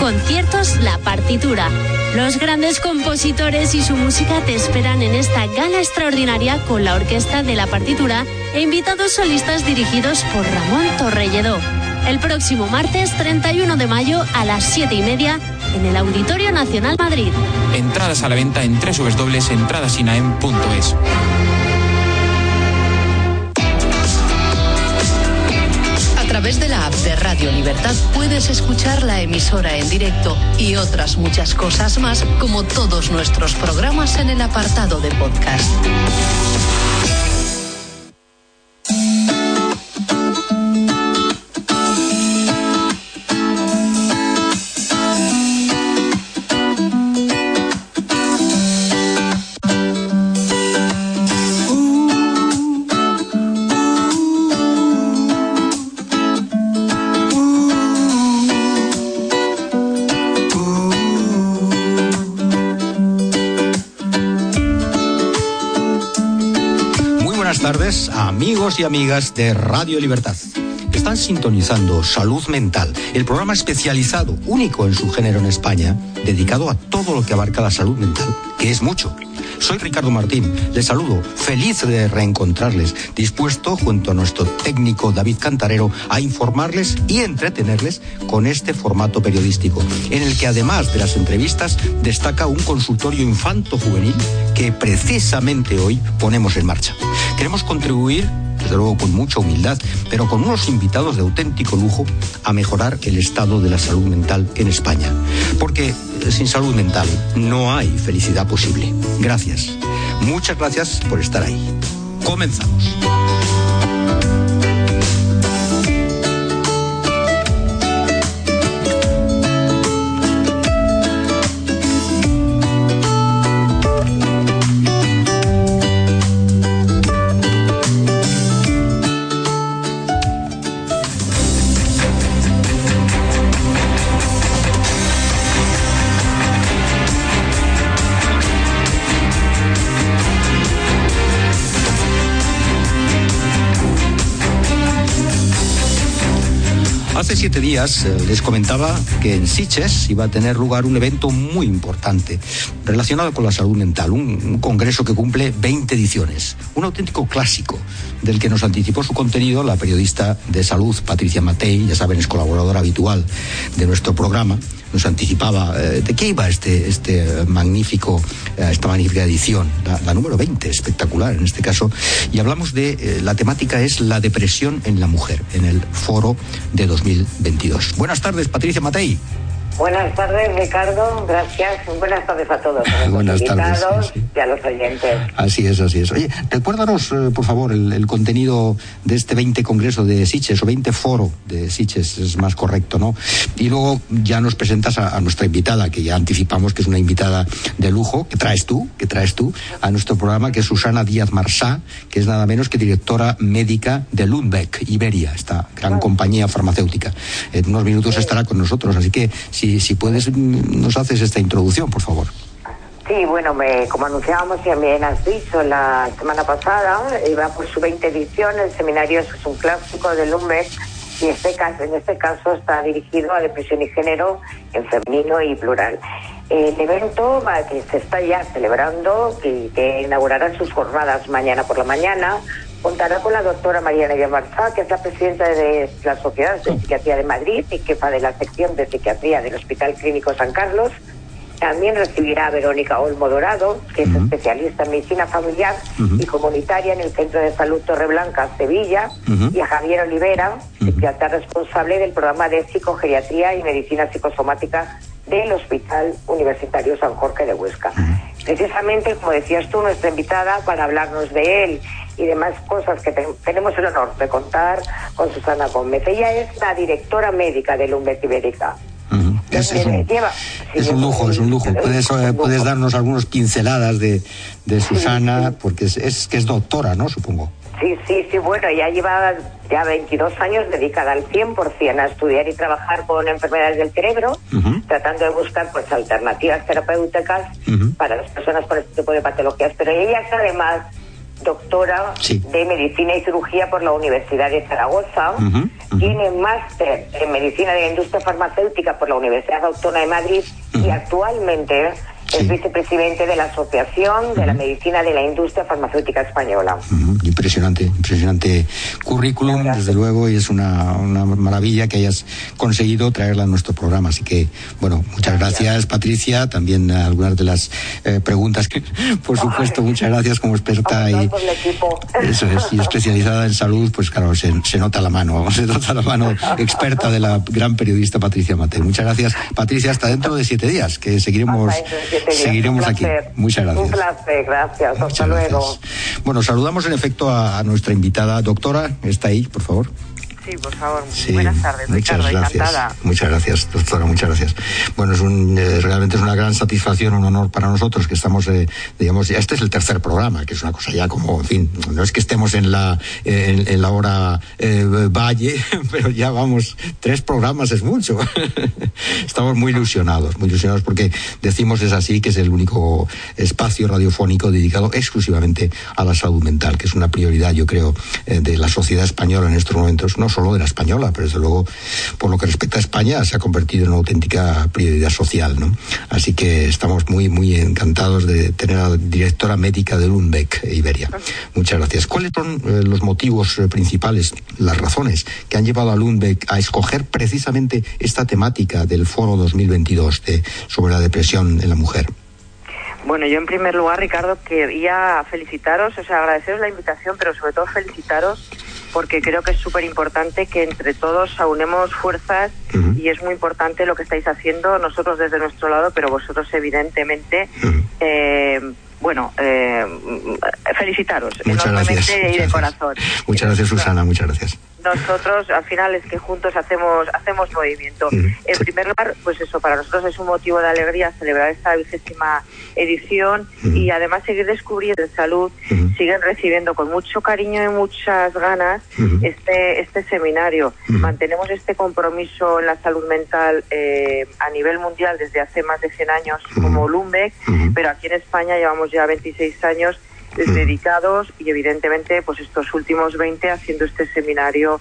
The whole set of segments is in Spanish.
Conciertos La Partitura. Los grandes compositores y su música te esperan en esta gala extraordinaria con la orquesta de La Partitura e invitados solistas dirigidos por Ramón Torrelledó. El próximo martes 31 de mayo a las 7 y media en el Auditorio Nacional Madrid. Entradas a la venta en www.entradasinaem.es. través de la app de Radio Libertad puedes escuchar la emisora en directo y otras muchas cosas más, como todos nuestros programas en el apartado de podcast. Amigos y amigas de Radio Libertad. Están sintonizando Salud Mental, el programa especializado, único en su género en España, dedicado a todo lo que abarca la salud mental, que es mucho. Soy Ricardo Martín, les saludo, feliz de reencontrarles, dispuesto, junto a nuestro técnico David Cantarero, a informarles y entretenerles con este formato periodístico, en el que además de las entrevistas destaca un consultorio infanto-juvenil que precisamente hoy ponemos en marcha. Queremos contribuir desde luego con mucha humildad, pero con unos invitados de auténtico lujo a mejorar el estado de la salud mental en España. Porque eh, sin salud mental no hay felicidad posible. Gracias. Muchas gracias por estar ahí. Comenzamos. Siete días eh, les comentaba que en Siches iba a tener lugar un evento muy importante relacionado con la salud mental, un, congreso que cumple 20 ediciones, un auténtico clásico del que nos anticipó su contenido la periodista de salud Patricia Matei, ya saben, es colaboradora habitual de nuestro programa nos anticipaba eh, de qué iba este, este magnífico, eh, esta magnífica edición, la, número 20, espectacular en este caso, y hablamos de, eh, la temática es la depresión en la mujer, en el foro de 2022. Buenas tardes, Patricia Matei. Buenas tardes, Ricardo. Gracias. Buenas tardes a todos. A Buenas tardes, sí, sí. y a los oyentes. Así es, así es. Oye, recuérdanos, eh, por favor, el, el, contenido de este 20 Congreso de Siches, o 20 Foro de Siches, es más correcto, ¿no? Y luego ya nos presentas a, a, nuestra invitada, que ya anticipamos que es una invitada de lujo, que traes tú, que traes tú a nuestro programa, que es Susana Díaz Marsá, que es nada menos que directora médica de Lundbeck, Iberia, esta gran compañía farmacéutica. En unos minutos estará con nosotros, así que si, si puedes, nos haces esta introducción, por favor. Sí, bueno, me, como anunciábamos y también has dicho la semana pasada, iba por su 20 edición, el seminario es un clásico de Lumbeck y este en este caso está dirigido a depresión y género en femenino y plural. El evento que se está ya celebrando, que, que inaugurará sus jornadas mañana por la mañana, contará con la doctora Mariana Yamarza, que es la presidenta de la Sociedad de Psiquiatría de Madrid y jefa de la sección de psiquiatría del Hospital Clínico San Carlos. También recibirá a Verónica Olmo Dorado, que es uh -huh. especialista en medicina familiar uh -huh. y comunitaria en el Centro de Salud Torreblanca, Sevilla, uh -huh. y a Javier Olivera, psiquiatra responsable del programa de psicogeriatría y medicina psicosomática del Hospital Universitario San Jorge de Huesca. Precisamente, como decías tú, nuestra invitada para hablarnos de él y demás cosas que te tenemos el honor de contar con Susana Gómez. Ella es la directora médica de Lumbeck Ibérica. Uh -huh. es, es, un, lleva, sí, es un lujo, es un lujo. Puedes, un lujo. puedes darnos algunas pinceladas de, de Susana, sí, porque es, es, que es doctora, ¿no? Supongo. Sí, sí, sí, bueno, ya lleva ya 22 años dedicada al 100% a estudiar y trabajar con enfermedades del cerebro, uh -huh. tratando de buscar pues alternativas terapéuticas uh -huh. para las personas con este tipo de patologías. Pero ella es además doctora de Medicina y Cirugía por la Universidad de Zaragoza. Tiene máster en Medicina de la Industria Farmacéutica por la Universidad Autónoma de Madrid y actualmente es vicepresidente de la Asociación de la Medicina de la Industria Farmacéutica Española. Impresionante, impresionante currículum, desde luego, y es una, maravilla que hayas conseguido traerla a nuestro programa. Así que, bueno, muchas gracias, Patricia. También algunas de las eh, preguntas que, por supuesto, muchas gracias como experta y, eso es, y especializada en salud, pues claro, se, nota la mano, se nota la mano experta de la gran periodista Patricia Mate. Muchas gracias, Patricia. Hasta dentro de siete días, que seguiremos seguiremos aquí. Muchas gracias. Un placer, gracias. Hasta luego. Bueno, saludamos en efecto a nuestra invitada doctora. Está ahí, por favor. Sí, por favor. Buenas tardes, muchas gracias. Encantada. Muchas gracias, doctora, muchas gracias. Bueno, es un, eh, realmente es una gran satisfacción, un honor para nosotros que estamos, eh, digamos, ya este es el tercer programa, que es una cosa ya como, en fin, no es que estemos en la, en, la hora eh, valle, pero ya vamos, tres programas es mucho. estamos muy ilusionados, muy ilusionados porque decimos es así, que es el único espacio radiofónico dedicado exclusivamente a la salud mental, que es una prioridad, yo creo, de la sociedad española en estos momentos. No solo de la española, pero desde luego, por lo que respecta a España, se ha convertido en una auténtica prioridad social, ¿no? Así que estamos muy, muy encantados de tener a la directora médica de Lundbeck, Iberia. Muchas gracias. ¿Cuáles son eh, los motivos eh, principales, las razones que han llevado a Lundbeck a escoger precisamente esta temática del Foro 2022 de, sobre la depresión en la mujer? Bueno, yo en primer lugar, Ricardo, quería felicitaros, o sea, agradeceros la invitación, pero sobre todo felicitaros porque creo que es súper importante que entre todos aunemos fuerzas y es muy importante lo que estáis haciendo nosotros desde nuestro lado, pero vosotros evidentemente. eh, bueno, eh, felicitaros enormemente y de corazón. Muchas gracias, Susana, muchas gracias nosotros al final es que juntos hacemos hacemos movimiento. En primer lugar, pues eso, para nosotros es un motivo de alegría celebrar esta vigésima edición y además seguir descubriendo en salud, siguen recibiendo con mucho cariño y muchas ganas este este seminario. Mantenemos este compromiso en la salud mental eh, a nivel mundial desde hace más de 100 años como Lumbeck, pero aquí en España llevamos ya 26 años dedicados y evidentemente pues estos últimos 20 haciendo este seminario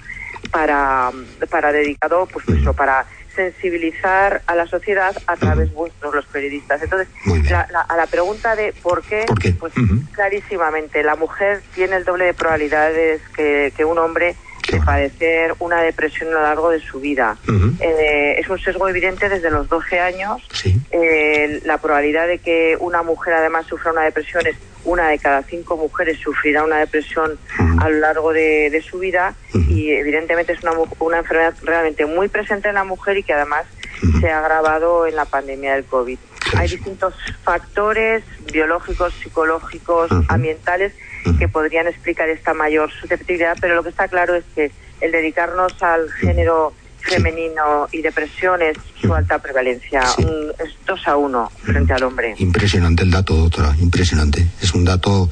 para, para dedicado pues eso, para sensibilizar a la sociedad a través de vuestros los periodistas. Entonces, a la pregunta de por qué, pues clarísimamente la mujer tiene el doble de probabilidades que, que un hombre de padecer una depresión a lo largo de su vida. Eh, es un sesgo evidente desde los 12 años. Eh, la probabilidad de que una mujer además sufra una depresión es una de cada cinco mujeres sufrirá una depresión a lo largo de, su vida y evidentemente es una, una enfermedad realmente muy presente en la mujer y que además se ha agravado en la pandemia del COVID. Hay distintos factores biológicos, psicológicos, ambientales que podrían explicar esta mayor susceptibilidad, pero lo que está claro es que el dedicarnos al género femenino y depresión es su alta prevalencia. es dos a uno frente al hombre. Impresionante el dato, doctora, impresionante. Es un dato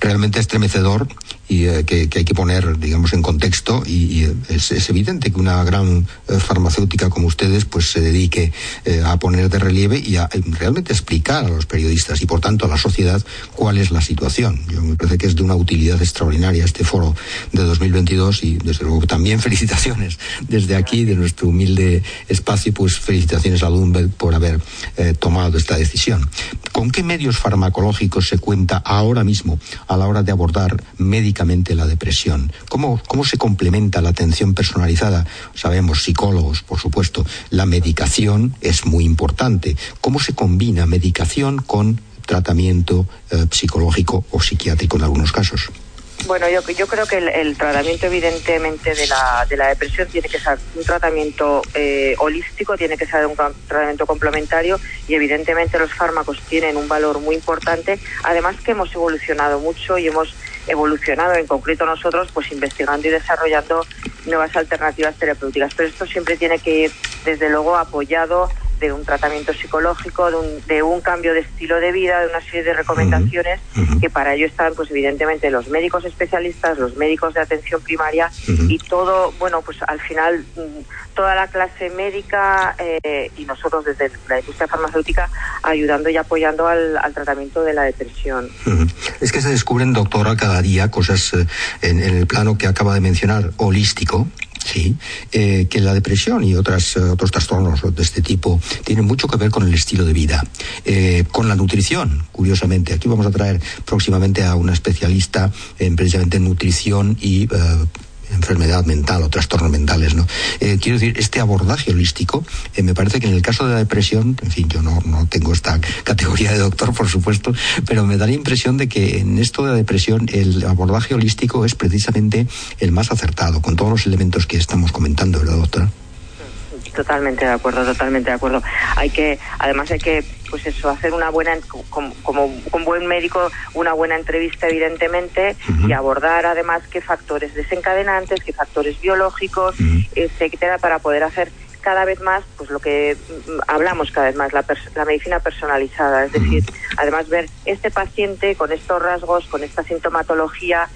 realmente estremecedor y eh, que, hay que poner, digamos, en contexto y, es, evidente que una gran eh, farmacéutica como ustedes pues se dedique eh, a poner de relieve y a realmente explicar a los periodistas y por tanto a la sociedad cuál es la situación. Yo me parece que es de una utilidad extraordinaria este foro de 2022 y desde luego también felicitaciones desde aquí, de nuestro humilde espacio, pues felicitaciones a Lumberg por haber tomado esta decisión. ¿Con qué medios farmacológicos se cuenta ahora mismo a la hora de abordar médicamente la depresión? ¿Cómo, ¿Cómo se complementa la atención personalizada? Sabemos, psicólogos, por supuesto, la medicación es muy importante. ¿Cómo se combina medicación con tratamiento eh, psicológico o psiquiátrico en algunos casos? Bueno, yo, yo creo que el, tratamiento evidentemente de la, de la depresión tiene que ser un tratamiento eh, holístico, tiene que ser un tratamiento complementario y evidentemente los fármacos tienen un valor muy importante. Además que hemos evolucionado mucho y hemos evolucionado, en concreto nosotros, pues investigando y desarrollando nuevas alternativas terapéuticas. Pero esto siempre tiene que ir, desde luego, apoyado de un tratamiento psicológico, de un, de un cambio de estilo de vida, de una serie de recomendaciones que para ello están, pues evidentemente, los médicos especialistas, los médicos de atención primaria y todo, bueno, pues al final mm, toda la clase médica eh, y nosotros desde la industria farmacéutica ayudando y apoyando al, tratamiento de la depresión. Es que se descubren, doctora, cada día cosas eh, en, en el plano que acaba de mencionar, holístico, Sí, eh, que la depresión y otras, eh, otros trastornos de este tipo tienen mucho que ver con el estilo de vida, eh, con la nutrición, curiosamente. Aquí vamos a traer próximamente a una especialista en precisamente nutrición y enfermedad mental o trastornos mentales, ¿no? Eh, quiero decir, este abordaje holístico, eh, me parece que en el caso de la depresión, en fin, yo no, no tengo esta categoría de doctor, por supuesto, pero me da la impresión de que en esto de la depresión el abordaje holístico es precisamente el más acertado, con todos los elementos que estamos comentando, ¿verdad, doctora? Totalmente de acuerdo, totalmente de acuerdo. Hay que, además hay que, pues eso, hacer una buena, como, como un buen médico, una buena entrevista evidentemente y abordar además qué factores desencadenantes, qué factores biológicos, etcétera, para poder hacer cada vez más, pues lo que mm, hablamos cada vez más, la, la medicina personalizada, es decir, además ver este paciente con estos rasgos, con esta sintomatología,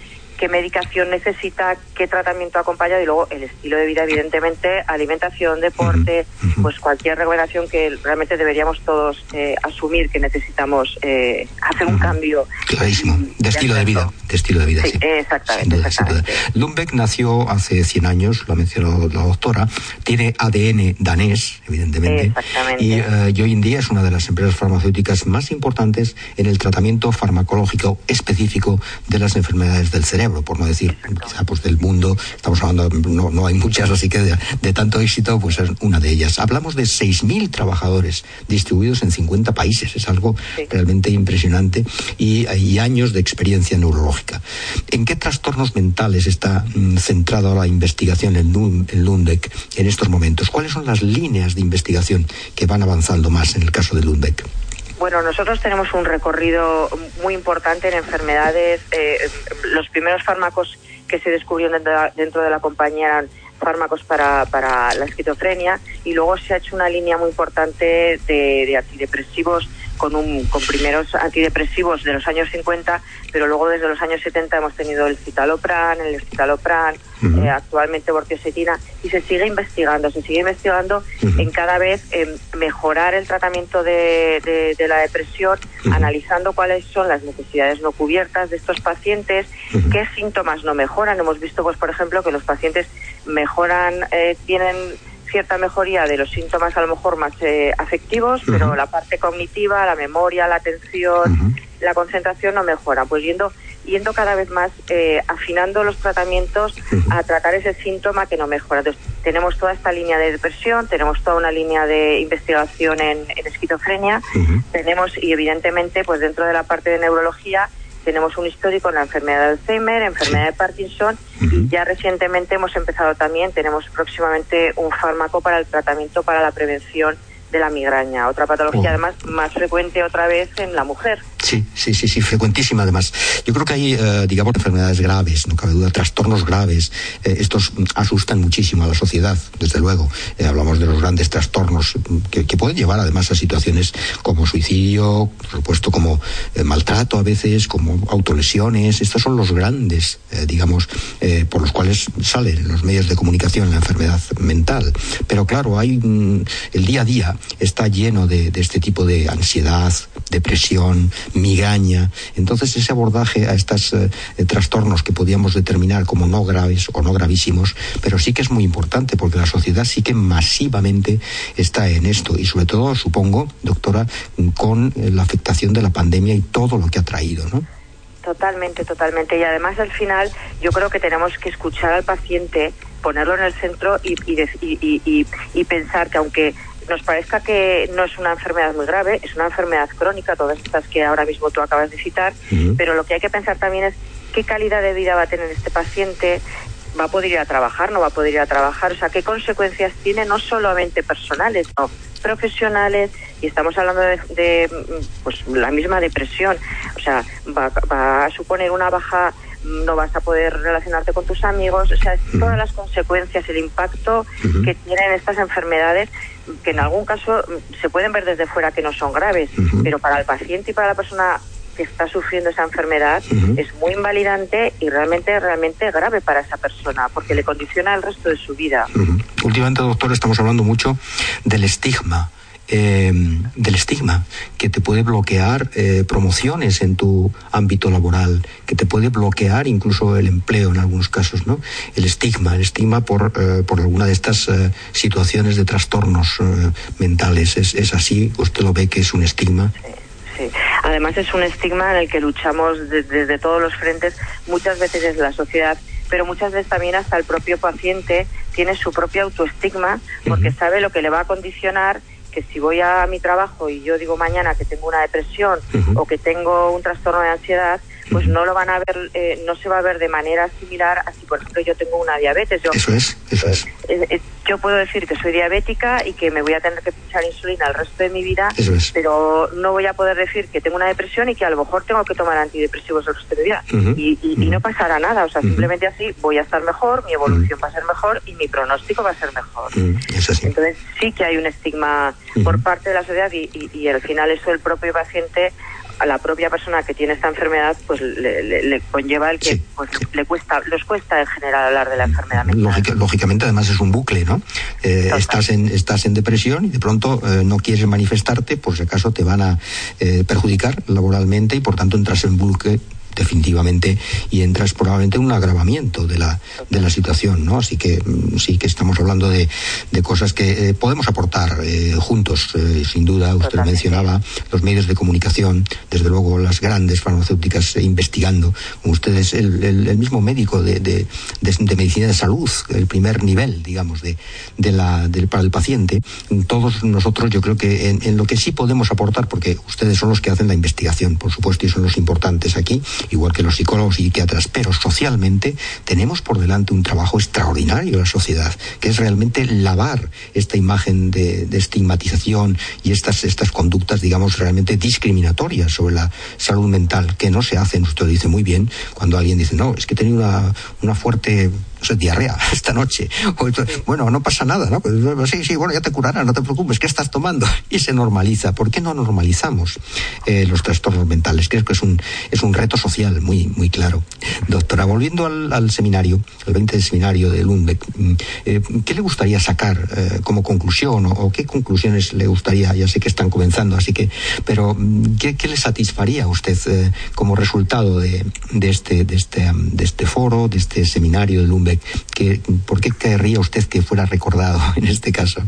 qué medicación necesita, qué tratamiento acompaña y luego el estilo de vida, evidentemente, alimentación, deporte, pues cualquier recomendación que realmente deberíamos todos eh, asumir que necesitamos eh, hacer un cambio. Clarísimo, de estilo de vida, de estilo de vida, sí. Exactamente, exactamente. Lundbeck nació hace 100 años, lo ha mencionado la doctora, tiene ADN danés, evidentemente, y, eh, y hoy en día es una de las empresas farmacéuticas más importantes en el tratamiento farmacológico específico de las enfermedades del cerebro por no decir quizá pues del mundo, estamos hablando, no, no hay muchas, así que de, tanto éxito, pues es una de ellas. Hablamos de 6.000 trabajadores distribuidos en 50 países, es algo realmente impresionante y hay años de experiencia neurológica. ¿En qué trastornos mentales está mm, centrada la investigación en, en Lundbeck en estos momentos? ¿Cuáles son las líneas de investigación que van avanzando más en el caso de Lundbeck? Bueno, nosotros tenemos un recorrido muy importante en enfermedades. Eh, los primeros fármacos que se descubrieron dentro de la, compañía eran fármacos para, para, la esquizofrenia y luego se ha hecho una línea muy importante de, de antidepresivos con, un, con primeros antidepresivos de los años 50, pero luego desde los años 70 hemos tenido el citalopran, el escitalopran, eh, actualmente bortiosetina, y se sigue investigando, se sigue investigando en cada vez mejorar el tratamiento de, de, la depresión, analizando cuáles son las necesidades no cubiertas de estos pacientes, qué síntomas no mejoran. Hemos visto, pues, por ejemplo, que los pacientes mejoran, eh, tienen cierta mejoría de los síntomas a lo mejor más eh, afectivos, pero la parte cognitiva, la memoria, la atención, la concentración no mejora. Pues yendo, yendo cada vez más eh, afinando los tratamientos a tratar ese síntoma que no mejora. Entonces, tenemos toda esta línea de depresión, tenemos toda una línea de investigación en, en esquizofrenia, tenemos y evidentemente pues dentro de la parte de neurología tenemos un histórico en la enfermedad de Alzheimer, enfermedad de Parkinson. Y ya recientemente hemos empezado también, tenemos próximamente un fármaco para el tratamiento para la prevención de la migraña, otra patología además más frecuente otra vez en la mujer. Sí, sí, sí, sí, frecuentísima además. Yo creo que hay, eh, digamos, enfermedades graves, no cabe duda, trastornos graves. Eh, estos asustan muchísimo a la sociedad, desde luego. Eh, hablamos de los grandes trastornos que, pueden llevar además a situaciones como suicidio, por supuesto, como maltrato a veces, como autolesiones. Estos son los grandes, digamos, por los cuales salen los medios de comunicación la enfermedad mental. Pero claro, hay mm, el día a día está lleno de este tipo de ansiedad, depresión, migraña. Entonces ese abordaje a estos eh, trastornos que podíamos determinar como no graves o no gravísimos, pero sí que es muy importante porque la sociedad sí que masivamente está en esto y sobre todo, supongo, doctora, con eh, la afectación de la pandemia y todo lo que ha traído, ¿no? Totalmente, totalmente. Y además al final yo creo que tenemos que escuchar al paciente, ponerlo en el centro y, y, y pensar que aunque nos parezca que no es una enfermedad muy grave, es una enfermedad crónica, todas estas que ahora mismo tú acabas de citar, pero lo que hay que pensar también es qué calidad de vida va a tener este paciente, va a poder ir a trabajar, no va a poder ir a trabajar, o sea, qué consecuencias tiene no solamente personales, no profesionales, y estamos hablando de, pues, la misma depresión, o sea, va, va a suponer una baja no vas a poder relacionarte con tus amigos, o sea, todas las consecuencias, el impacto que tienen estas enfermedades que en algún caso se pueden ver desde fuera que no son graves, pero para el paciente y para la persona que está sufriendo esa enfermedad es muy invalidante y realmente realmente grave para esa persona porque le condiciona el resto de su vida. Últimamente, doctor, estamos hablando mucho del estigma. Eh, del estigma, que te puede bloquear eh, promociones en tu ámbito laboral, que te puede bloquear incluso el empleo en algunos casos, ¿no? El estigma, el estigma por, eh, por alguna de estas situaciones de trastornos mentales. ¿Es, ¿Es así? ¿Usted lo ve que es un estigma? Sí. Además es un estigma en el que luchamos desde, todos los frentes, muchas veces es la sociedad, pero muchas veces también hasta el propio paciente tiene su propio autoestigma porque sabe lo que le va a condicionar que si voy a mi trabajo y yo digo mañana que tengo una depresión o que tengo un trastorno de ansiedad, pues no lo van a ver, eh, no se va a ver de manera similar a si, por ejemplo, yo tengo una diabetes. Yo, eso es, eso es. Eh, eh, yo puedo decir que soy diabética y que me voy a tener que pinchar insulina el resto de mi vida, pero no voy a poder decir que tengo una depresión y que a lo mejor tengo que tomar antidepresivos el resto de mi vida. y, y, no pasará nada, o sea, simplemente así voy a estar mejor, mi evolución va a ser mejor y mi pronóstico va a ser mejor. Entonces sí que hay un estigma por parte de la sociedad y, y al final eso el propio paciente a la propia persona que tiene esta enfermedad pues le, conlleva el que pues, le cuesta les cuesta en general hablar de la enfermedad mental. lógicamente además es un bucle no eh, estás en estás en depresión y de pronto eh, no quieres manifestarte por si acaso te van a eh, perjudicar laboralmente y por tanto entras en bucle definitivamente y entras probablemente en un agravamiento de la, de la situación, ¿no? Así que mm, sí que estamos hablando de, de cosas que eh, podemos aportar eh, juntos, eh, sin duda. Usted mencionaba los medios de comunicación, desde luego las grandes farmacéuticas investigando, como ustedes, el, el, mismo médico de, de, de, medicina de salud, el primer nivel, digamos, de, de la, del, para el paciente. Todos nosotros, yo creo que en, en lo que sí podemos aportar, porque ustedes son los que hacen la investigación, por supuesto, y son los importantes aquí, igual que los psicólogos y psiquiatras, pero socialmente tenemos por delante un trabajo extraordinario en la sociedad, que es realmente lavar esta imagen de, estigmatización y estas, estas conductas, digamos, realmente discriminatorias sobre la salud mental, que no se hacen, usted lo dice muy bien, cuando alguien dice, no, es que tenido una, una fuerte no diarrea esta noche. bueno, no pasa nada, ¿no? Pues, sí, sí, bueno, ya te curará, no te preocupes, ¿qué estás tomando? Y se normaliza. ¿Por qué no normalizamos eh, los trastornos mentales? Creo que es un, es un reto social muy, muy claro. Doctora, volviendo al, seminario, al 20 de seminario de Lundbeck, mm, eh, ¿qué le gustaría sacar eh, como conclusión o, qué conclusiones le gustaría? Ya sé que están comenzando, así que, pero mm, ¿qué, qué le satisfaría a usted como resultado de, de, este, de, este, de este foro, de este seminario de Lundbeck? ¿Por qué querría usted que fuera recordado en este caso?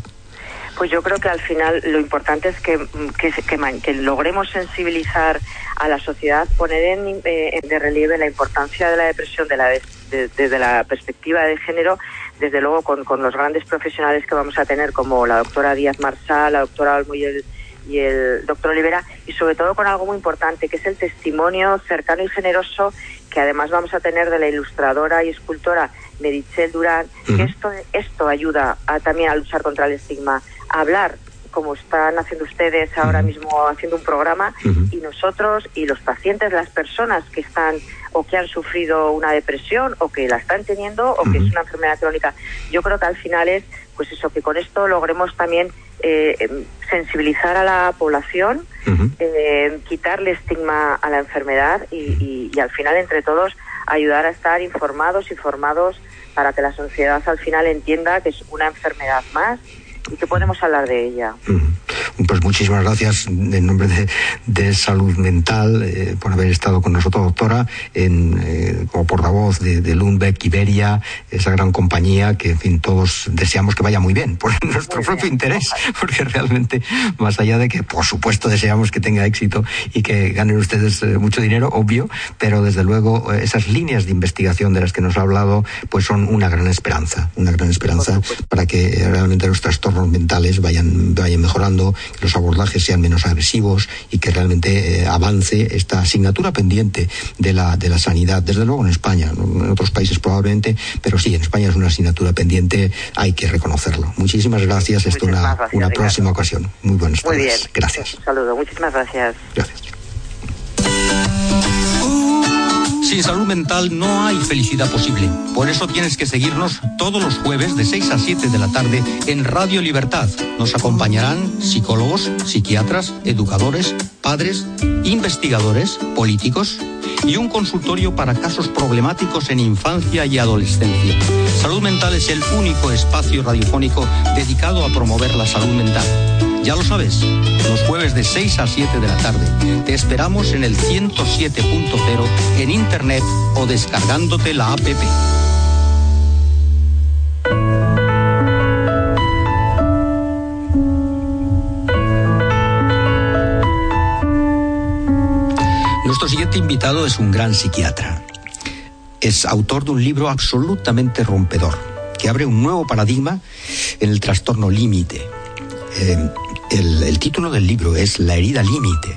Pues yo creo que al final lo importante es que, que, logremos sensibilizar a la sociedad, poner en, eh, de relieve la importancia de la depresión de la, desde la perspectiva de género, desde luego con, los grandes profesionales que vamos a tener como la doctora Díaz Marsal, la doctora Almo y el, y el doctor Olivera, y sobre todo con algo muy importante, que es el testimonio cercano y generoso que además vamos a tener de la ilustradora y escultora Merichel Durán, que esto, esto ayuda a, también a luchar contra el estigma, a hablar como están haciendo ustedes ahora mismo haciendo un programa y nosotros y los pacientes, las personas que están o que han sufrido una depresión o que la están teniendo o que es una enfermedad crónica. Yo creo que al final es pues eso que con esto logremos también eh, em, sensibilizar a la población, eh, quitarle estigma a la enfermedad y, y al final entre todos ayudar a estar informados y formados para que la sociedad al final entienda que es una enfermedad más y que podemos hablar de ella. Pues muchísimas gracias en nombre de, Salud Mental eh, por haber estado con nosotros, doctora, en, eh, como portavoz de, de, Lundbeck, Iberia, esa gran compañía que, en fin, todos deseamos que vaya muy bien, por nuestro propio interés, porque realmente, más allá de que, por supuesto, deseamos que tenga éxito y que ganen ustedes eh, mucho dinero, obvio, pero desde luego esas líneas de investigación de las que nos ha hablado, pues son una gran esperanza, una gran esperanza para que realmente los trastornos mentales vayan, vayan mejorando que los abordajes sean menos agresivos y que realmente eh, avance esta asignatura pendiente de la, de la sanidad, desde luego en España, en otros países probablemente, pero sí, en España es una asignatura pendiente, hay que reconocerlo. Muchísimas gracias, esto una, una próxima ocasión. Muy buenas tardes. Muy bien. Gracias. Un saludo, muchísimas gracias. Gracias. Sin salud mental no hay felicidad posible. Por eso tienes que seguirnos todos los jueves de 6 a 7 de la tarde en Radio Libertad. Nos acompañarán psicólogos, psiquiatras, educadores, padres, investigadores, políticos y un consultorio para casos problemáticos en infancia y adolescencia. Salud Mental es el único espacio radiofónico dedicado a promover la salud mental. Ya lo sabes, los jueves de 6 a 7 de la tarde. Te esperamos en el 107.0 en internet o descargándote la APP. Nuestro siguiente invitado es un gran psiquiatra. Es autor de un libro absolutamente rompedor, que abre un nuevo paradigma en el trastorno límite. Eh, el, título del libro es La herida límite.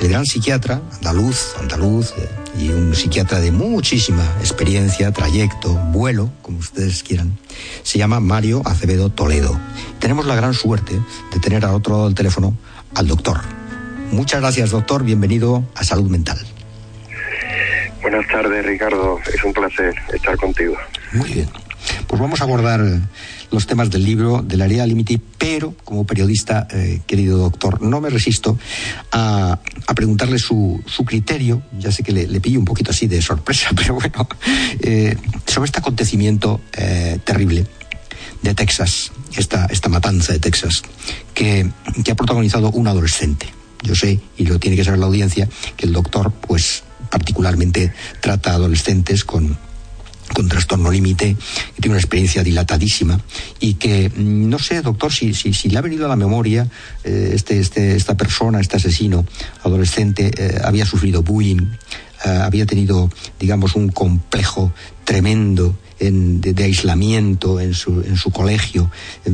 El gran psiquiatra, andaluz, andaluz, eh, y un psiquiatra de muchísima experiencia, trayecto, vuelo, como ustedes quieran, se llama Mario Acevedo Toledo. Tenemos la gran suerte de tener al otro lado del teléfono al doctor. Muchas gracias, doctor. Bienvenido a Salud Mental. Buenas tardes, Ricardo. Es un placer estar contigo. Muy bien. Pues vamos a abordar los temas del libro de la herida límite, pero como periodista, eh, querido doctor, no me resisto a, preguntarle su, criterio, ya sé que le, pillo un poquito así de sorpresa, pero bueno, eh, sobre este acontecimiento eh, terrible de Texas, esta, esta matanza de Texas, que, que ha protagonizado un adolescente. Yo sé, y lo tiene que saber la audiencia, que el doctor, pues particularmente trata a adolescentes con, con trastorno límite, que tiene una experiencia dilatadísima y que mm, no sé, doctor, si, si, si le ha venido a la memoria eh, este, este, esta persona, este asesino adolescente, eh, había sufrido bullying, eh, había tenido, digamos, un complejo tremendo de, aislamiento en su, en su colegio,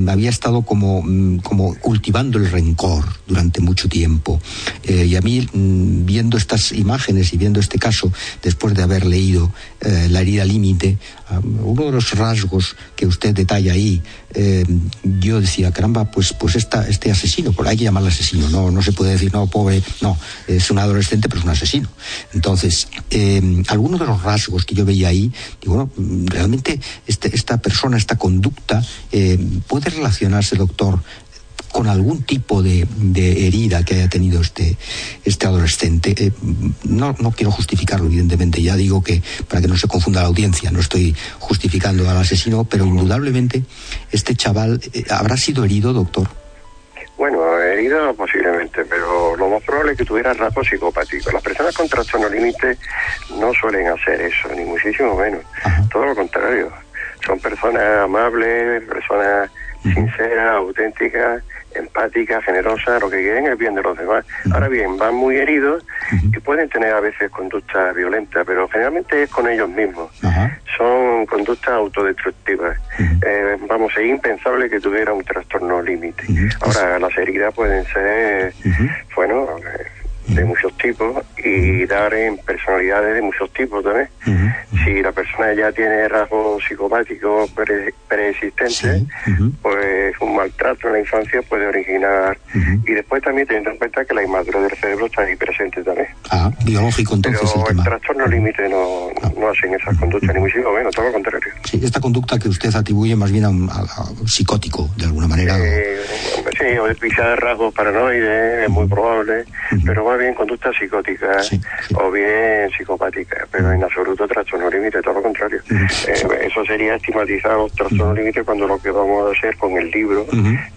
había estado como, mm, como cultivando el rencor durante mucho tiempo. Eh, y a mí, mm, viendo estas imágenes y viendo este caso, después de haber leído eh, La herida límite, uno de los rasgos que usted detalla ahí, eh, yo decía, caramba, pues, pues esta, este asesino, por hay que llamarle asesino, no, no se puede decir, no, pobre, no, es un adolescente, pero es un asesino. Entonces, eh, algunos de los rasgos que yo veía ahí, digo, bueno, realmente este, esta persona, esta conducta, eh, puede relacionarse, doctor, con algún tipo de, herida que haya tenido este, este adolescente. Eh, no, no quiero justificarlo, evidentemente, ya digo que para que no se confunda la audiencia, no estoy justificando al asesino, pero indudablemente este chaval eh, habrá sido herido, doctor. Bueno, herido posiblemente, pero lo más probable es que tuviera rasgos psicopáticos. Las personas con trastorno límite no suelen hacer eso, ni muchísimo menos. Todo lo contrario. Son personas amables, personas sinceras, auténticas, empática, generosa, lo que quieren es bien de los demás. Ahora bien, van muy heridos y pueden tener a veces conductas violentas, pero generalmente es con ellos mismos. Son conductas autodestructivas. Eh, vamos, es impensable que tuviera un trastorno límite. Ahora, las heridas pueden ser, bueno, de muchos tipos y dar en personalidades de muchos tipos también. Si la persona ya tiene rasgos psicopáticos preexistentes, pues un maltrato en la infancia puede originar. Y después también teniendo en cuenta que la inmadurez del cerebro está ahí presente también. Ah, biológico entonces. Pero el, trastorno límite no, ah. no hacen esas conductas, ni muchísimo menos, todo lo contrario. Sí, esta conducta que usted atribuye más bien a un, psicótico, de alguna manera. Eh, sí, o de rasgos paranoides, es muy probable, pero más bien conducta psicótica o bien psicopática, pero en absoluto trastorno límite, todo lo contrario. Eh, eso sería estigmatizar los trastornos límite cuando lo que vamos a hacer con el libro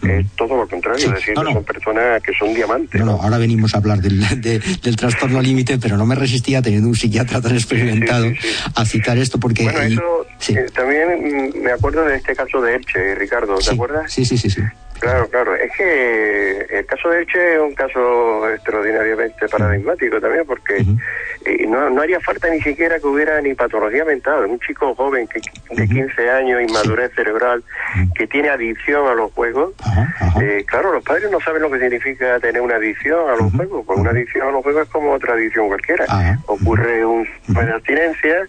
es todo lo contrario, es decir, son personas que son diamantes. No, ahora venimos a hablar del, del trastorno límite, pero no me resistía teniendo un psiquiatra tan experimentado a citar esto porque... Bueno, eso eh, también me acuerdo de este caso de Elche, Ricardo, ¿te acuerdas? Sí, sí, sí, sí. Claro, claro. Es que el caso de Elche es un caso extraordinariamente paradigmático también, porque eh, no, no haría falta ni siquiera que hubiera ni patología mental. Un chico joven que, de 15 años, inmadurez cerebral, que tiene adicción a los juegos. Eh, claro, los padres no saben lo que significa tener una adicción a los juegos, porque una adicción a los juegos es como otra adicción cualquiera. Ocurre un de abstinencia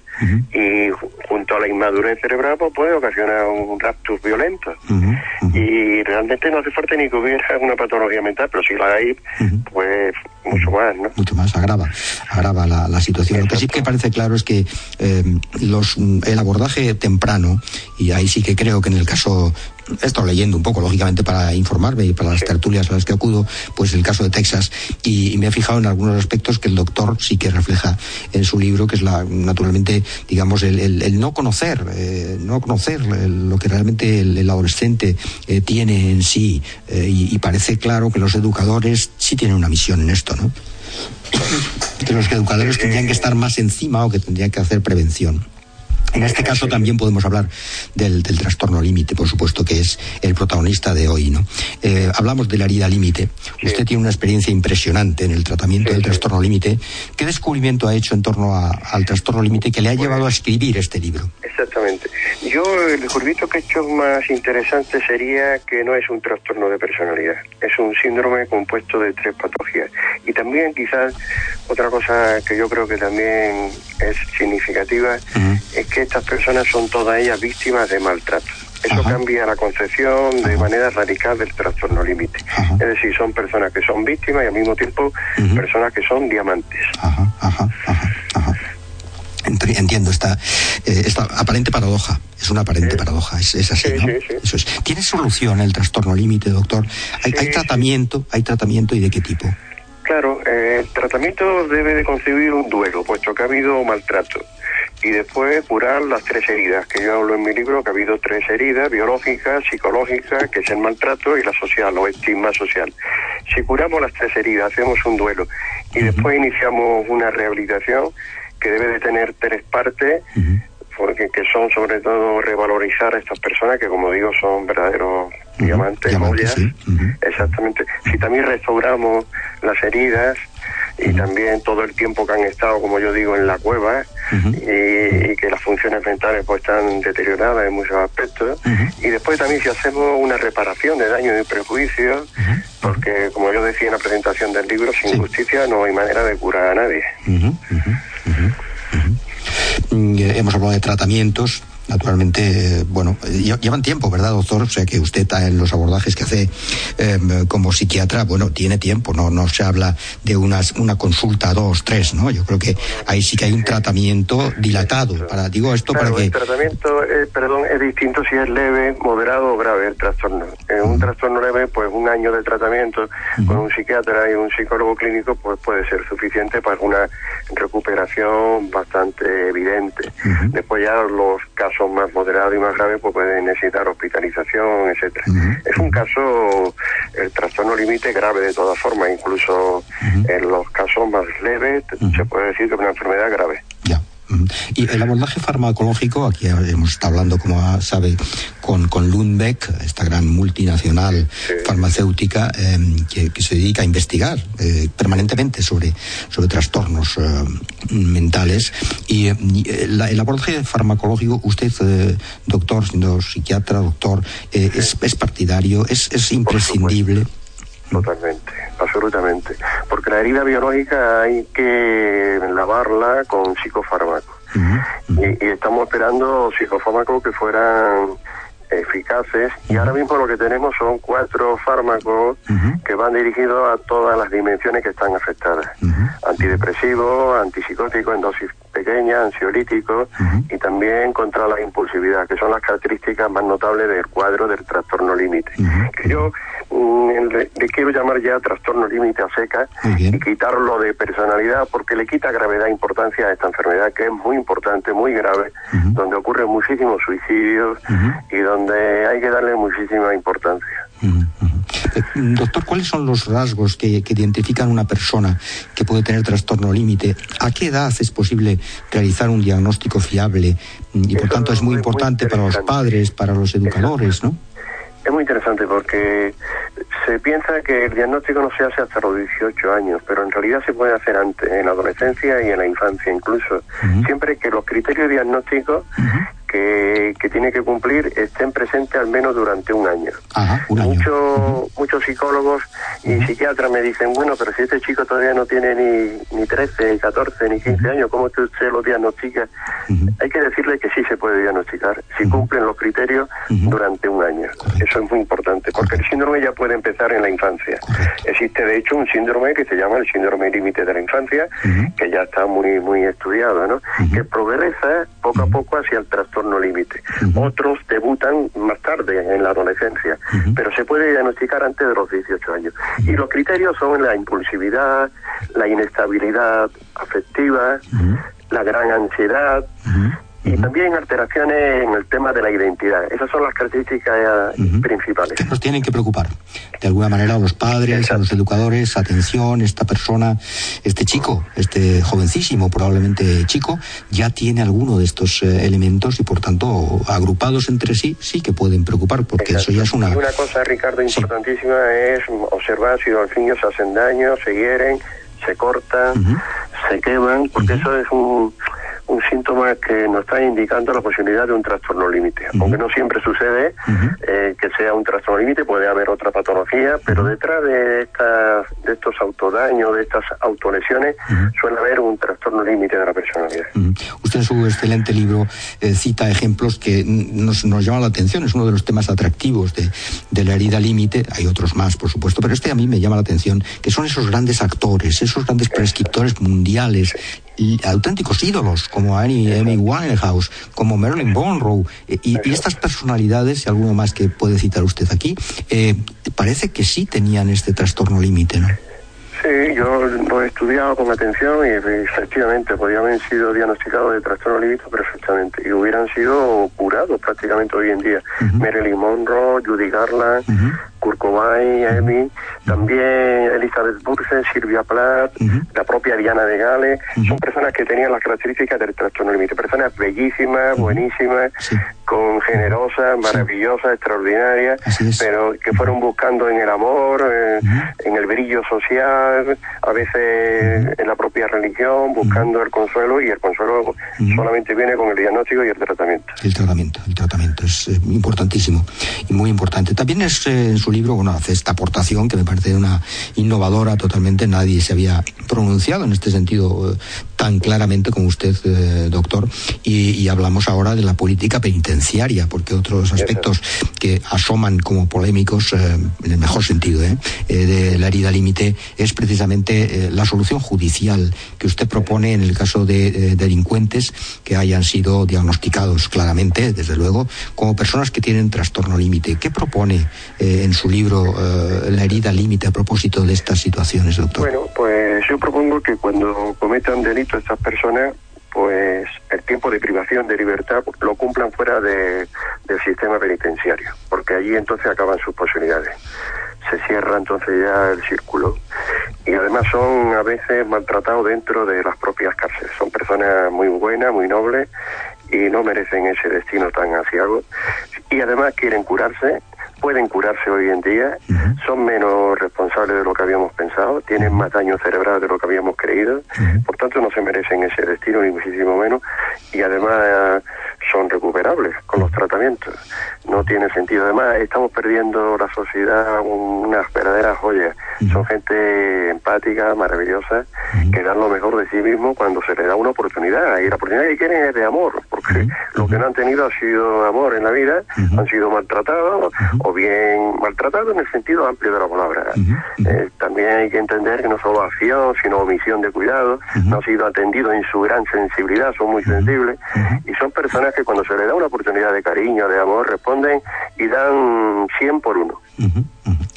y junto a la inmadurez cerebral pues, puede ocasionar un raptus violento. Y realmente No hace falta ni que hubiera una patología mental, pero si la hay, pues mucho más, ¿no? Mucho más, agrava, agrava la, situación. Lo que sí que parece claro es que eh, los, el abordaje temprano, y ahí sí que creo que en el caso he estado leyendo un poco, lógicamente, para informarme y para las tertulias a las que acudo, pues el caso de Texas, y, me he fijado en algunos aspectos que el doctor sí que refleja en su libro, que es la, naturalmente, digamos, el, no conocer, eh, no conocer lo que realmente el, adolescente eh, tiene en sí, eh, y, parece claro que los educadores sí tienen una misión en esto, ¿no? Que los educadores tendrían que estar más encima o que tendrían que hacer prevención. En este caso también podemos hablar del, trastorno límite, por supuesto, que es el protagonista de hoy. ¿no? Eh, hablamos de la herida límite. Usted tiene una experiencia impresionante en el tratamiento del trastorno límite. ¿Qué descubrimiento ha hecho en torno al trastorno límite que le ha pues llevado a escribir este libro? Exactamente. Yo el descubrimiento que he hecho más interesante sería que no es un trastorno de personalidad, es un síndrome compuesto de tres patologías. Y también quizás otra cosa que yo creo que también es significativa es que estas personas son todas ellas víctimas de maltrato. Eso cambia la concepción de manera radical del trastorno límite. Es decir, son personas que son víctimas y al mismo tiempo personas que son diamantes. Entiendo esta, eh, esta aparente paradoja. Es una aparente paradoja, es, así, ¿no? Eso es. ¿Tiene solución el trastorno límite, doctor? ¿Hay, ¿Hay, tratamiento? ¿Hay tratamiento y de qué tipo? Claro, eh, el tratamiento debe de concebir un duelo, puesto que ha habido maltrato y después curar las tres heridas, que yo hablo en mi libro, que ha habido tres heridas, biológicas, psicológicas, que es el maltrato y la social o estigma social. Si curamos las tres heridas, hacemos un duelo y después iniciamos una rehabilitación que debe de tener tres partes, porque que son sobre todo revalorizar a estas personas que como digo son verdaderos diamantes, joyas. Exactamente. Si también restauramos las heridas, y también todo el tiempo que han estado, como yo digo, en la cueva y, que las funciones mentales pues están deterioradas en muchos aspectos. Y después también si hacemos una reparación de daños y prejuicios, porque como yo decía en la presentación del libro, sin justicia no hay manera de curar a nadie. Mm, hemos hablado de tratamientos naturalmente, bueno, llevan tiempo, ¿verdad, doctor? O sea, que usted en los abordajes que hace em, como psiquiatra, bueno, tiene tiempo, no, no se habla de unas, una consulta, dos, tres, ¿no? Yo creo que ahí sí que hay un tratamiento dilatado. Para, digo esto para que... El tratamiento, eh, perdón, es distinto si es leve, moderado o grave el trastorno. En un trastorno leve, pues un año de tratamiento con un psiquiatra y un psicólogo clínico, pues puede ser suficiente para una recuperación bastante evidente. Después ya los casos son más moderados y más graves, pues pueden necesitar hospitalización, etcétera. Es un caso, el trastorno límite grave de todas formas, incluso en los casos más leves se puede decir que es una enfermedad grave. Y el abordaje farmacológico, aquí hemos estado hablando, como sabe, con, con Lundbeck, esta gran multinacional farmacéutica em, que, se dedica a investigar eh, permanentemente sobre, sobre trastornos eh, mentales. Y, eh, el abordaje farmacológico, usted, doctor, siendo psiquiatra, doctor, es, es, partidario, es, es imprescindible. Totalmente, absolutamente. Porque la herida biológica hay que lavarla con psicofármacos. y, estamos esperando psicofármacos que fueran eficaces y ahora mismo lo que tenemos son cuatro fármacos que van dirigidos a todas las dimensiones que están afectadas. Antidepresivos, antipsicóticos en dosis pequeñas, ansiolíticos y también contra la impulsividad, que son las características más notables del cuadro del trastorno límite. Que yo mm, le, quiero llamar ya trastorno límite a seca y quitarlo de personalidad porque le quita gravedad e importancia a esta enfermedad que es muy importante, muy grave, donde ocurren muchísimos suicidios y donde hay que darle muchísima importancia. Eh, doctor, ¿cuáles son los rasgos que, identifican una persona que puede tener trastorno límite? ¿A qué edad es posible realizar un diagnóstico fiable? Y por tanto es muy importante para los padres, para los educadores, ¿no? Es muy interesante porque se piensa que el diagnóstico no se hace hasta los 18 años, pero en realidad se puede hacer antes, en la adolescencia y en la infancia incluso. Siempre que los criterios diagnósticos que, que tiene que cumplir estén presentes al menos durante un año. Muchos, muchos psicólogos y psiquiatras me dicen, bueno, pero si este chico todavía no tiene ni, ni 13, 14, ni 15 años, ¿cómo usted lo diagnostica? Hay que decirle que sí se puede diagnosticar si cumplen los criterios durante un año. Eso es muy importante, porque el síndrome ya puede empezar en la infancia. Existe, de hecho, un síndrome que se llama el síndrome límite de la infancia, que ya está muy muy estudiado, ¿no? Que progresa poco a poco hacia el trastorno límite. Otros debutan más tarde, en la adolescencia, pero se puede diagnosticar antes de los 18 años. Y los criterios son la impulsividad, la inestabilidad afectiva, la gran ansiedad, y también alteraciones en el tema de la identidad. Esas son las características principales. Que nos tienen que preocupar, de alguna manera, a los padres, a los educadores, atención, esta persona, este chico, este jovencísimo, probablemente chico, ya tiene alguno de estos eh, elementos y, por tanto, agrupados entre sí, sí que pueden preocupar, porque eso ya es una... Y una cosa, Ricardo, importantísima es observar si los niños hacen daño, se hieren, se cortan, se queman, porque eso es un un síntoma que nos está indicando la posibilidad de un trastorno límite. Aunque no siempre sucede eh, que sea un trastorno límite, puede haber otra patología, pero detrás de, estas, de estos autodaños, de estas autolesiones, suele haber un trastorno límite de la personalidad. Usted en su excelente libro eh, cita ejemplos que nos, nos llaman la atención, es uno de los temas atractivos de, de la herida límite, hay otros más, por supuesto, pero este a mí me llama la atención, que son esos grandes actores, esos grandes prescriptores mundiales auténticos ídolos como Amy, Amy Winehouse, como Marilyn Monroe y, estas personalidades, y alguno más que puede citar usted aquí, eh, parece que sí tenían este trastorno límite, ¿no? Sí, yo lo he estudiado con atención y efectivamente podrían haber sido diagnosticados de trastorno límite perfectamente y hubieran sido curados prácticamente hoy en día. Marilyn Monroe, Judy Garland, Kurt Cobain, Amy, también Elizabeth Burse, Silvia Plath, la propia Diana de Gales, son personas que tenían las características del trastorno límite, personas bellísimas, buenísimas, con generosas, maravillosas, extraordinarias, pero que fueron buscando en el amor, eh, en el brillo social, a veces en la propia religión, buscando el consuelo y el consuelo solamente viene con el diagnóstico y el tratamiento. El tratamiento, el tratamiento es eh, importantísimo y muy importante. También es eh, en su libro, bueno, hace esta aportación que me parece una innovadora totalmente, nadie se había pronunciado en este sentido eh, tan claramente como usted, eh, doctor, y, hablamos ahora de la política penitenciaria, porque otros aspectos que asoman como polémicos, eh, en el mejor sentido, de la herida límite, es precisamente la solución judicial que usted propone en el caso de delincuentes que hayan sido diagnosticados claramente, desde luego, como personas que tienen trastorno límite. ¿Qué propone en su libro La herida límite a propósito de estas situaciones, doctor? Bueno, pues yo propongo que cuando cometan delitos estas personas, pues el tiempo de privación de libertad lo cumplan fuera de, del sistema penitenciario, porque allí entonces acaban sus posibilidades. Se cierra entonces ya el círculo. Y además son a veces maltratados dentro de las propias cárceles. Son personas muy buenas, muy nobles y no merecen ese destino tan aciago. Y además quieren curarse pueden curarse hoy en día, son menos responsables de lo que habíamos pensado, tienen más daño cerebral de lo que habíamos creído, por tanto no se merecen ese destino ni muchísimo menos y además son recuperables con los tratamientos. No tiene sentido. Además, estamos perdiendo la sociedad unas verdaderas joyas. Son gente empática, maravillosa, que dan lo mejor de sí mismo cuando se les da una oportunidad. Y la oportunidad que quieren es de amor, porque lo que no han tenido ha sido amor en la vida, han sido maltratados o bien maltratados en el sentido amplio de la palabra. Eh, también hay que entender que no solo acción, sino omisión de cuidado, no han sido atendidos en su gran sensibilidad, son muy sensibles. y son personas que cuando se les da una oportunidad de cariño, de amor, responden y dan 100 por uno.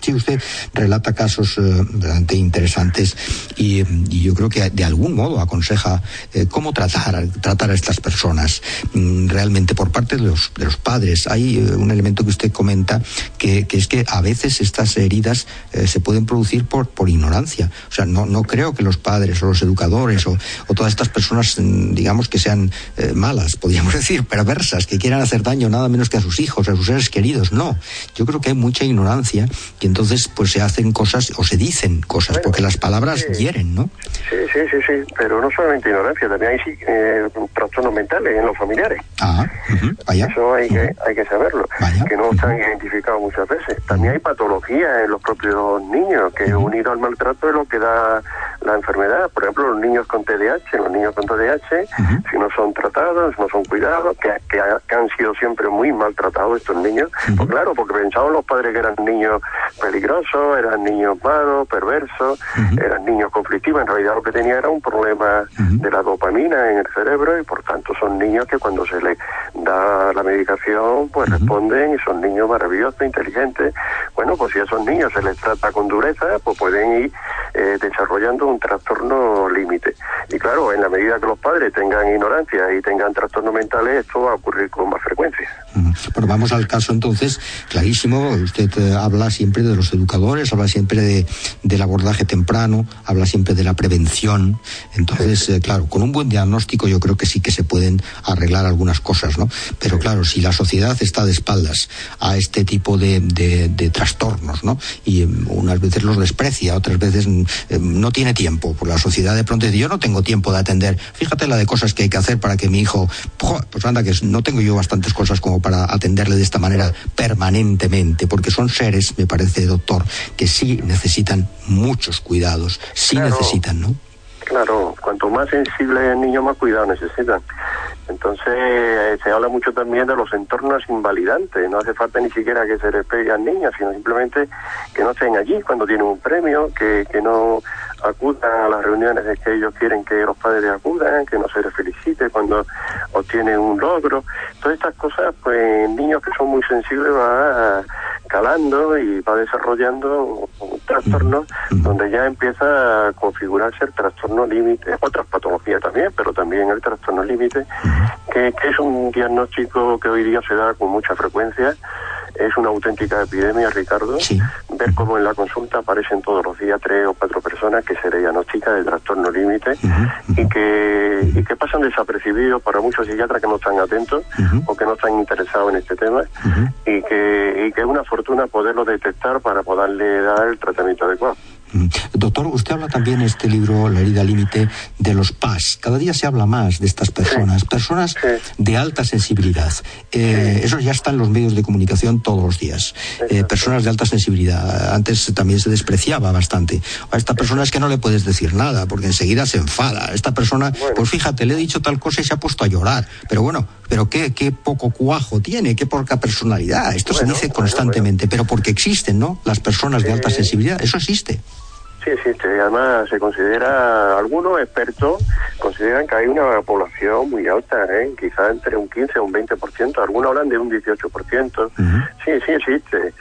Sí, usted relata casos eh, bastante interesantes y, yo creo que de algún modo aconseja eh, cómo tratar, tratar a estas personas mm, realmente por parte de los, de los padres. Hay eh, un elemento que usted comenta que, es que a veces estas heridas se pueden producir por, por ignorancia. O sea, no, no creo que los padres o los educadores o, o todas estas personas, mm, digamos, que sean malas, podríamos decir, perversas, que quieran hacer daño nada menos que a sus hijos, a sus seres queridos. No, yo creo que hay mucha ignorancia y entonces pues se hacen cosas o se dicen cosas, porque las palabras hieren, ¿no? Sí, sí, sí, sí, pero no solamente ignorancia, también hay eh, trastornos mentales en los familiares. Ah, vaya. Eso hay, que, hay que saberlo, que no están identificados muchas veces. También hay patologías en los propios niños, que unido al maltrato es lo que da la enfermedad. Por ejemplo, los niños con TDAH, los niños con TDAH, si no son tratados, no son cuidados, que, que, han sido siempre muy maltratados estos niños, pues claro, porque pensaban los padres que eran niños peligrosos, eran niños malos, perversos, eran niños conflictivos, en realidad lo que tenía era un problema de la dopamina en el cerebro y por tanto son niños que cuando se les da la medicación pues responden y son niños maravillosos, inteligentes. Bueno, pues si a esos niños se les trata con dureza, pues pueden ir eh, desarrollando un trastorno límite. Y claro, en la medida que los padres tengan ignorancia y tengan trastornos mentales, esto va a ocurrir con más frecuencia. Bueno, vamos al caso entonces, clarísimo, usted eh, habla siempre de los educadores, habla siempre de, del abordaje temprano, habla siempre de la prevención. Entonces, eh, claro, con un buen diagnóstico yo creo que sí que se pueden arreglar algunas cosas, ¿no? Pero claro, si la sociedad está de espaldas a este tipo de, de, trastornos, ¿no? Y em, unas veces los desprecia, otras veces mm, em, no tiene tiempo, por la sociedad de pronto dice, yo no tengo tiempo de atender, fíjate la de cosas que hay que hacer para que mi hijo, pues anda, que no tengo yo bastantes cosas como para atenderle de esta manera permanentemente, porque son seres, me parece, doctor, que sí necesitan muchos cuidados, sí necesitan, ¿no? Claro, cuanto más sensible el niño, más cuidado necesitan. Entonces, eh, se habla mucho también de los entornos invalidantes. No hace falta ni siquiera que se les pegue al niño, sino simplemente que no estén allí cuando tienen un premio, que, que no acudan a las reuniones de que ellos quieren que los padres acudan, que no se les felicite cuando obtienen un logro. Todas estas cosas, pues, niños que son muy sensibles va calando y va desarrollando un trastorno donde ya empieza a configurarse el trastorno límite, otras patologías también, pero también el trastorno límite, que, que, es un diagnóstico que hoy día se da con mucha frecuencia. Es una auténtica epidemia, Ricardo. Ver cómo en la consulta aparecen todos los días tres o cuatro personas que se le diagnostica de trastorno límite y, que, y que pasan desapercibidos para muchos psiquiatras que no están atentos o que no están interesados en este tema y, que, y que es una fortuna poderlo detectar para poderle dar el tratamiento adecuado. Mm. Doctor, usted habla también en este libro, La herida límite, de los PAS. Cada día se habla más de estas personas, personas de alta sensibilidad. Eh, eso ya está en los medios de comunicación todos los días. Eh, personas de alta sensibilidad. Antes también se despreciaba bastante. A esta persona es que no le puedes decir nada, porque enseguida se enfada. Esta persona, pues fíjate, le he dicho tal cosa y se ha puesto a llorar. Pero bueno, pero qué, qué poco cuajo tiene, qué poca personalidad. Esto se dice constantemente, pero porque existen, ¿no? Las personas de alta sensibilidad, eso existe. Sí, existe. Además, se considera, algunos expertos consideran que hay una población muy alta, ¿eh? quizás entre un 15 o un 20%, algunos hablan de un 18%. Sí, sí existe.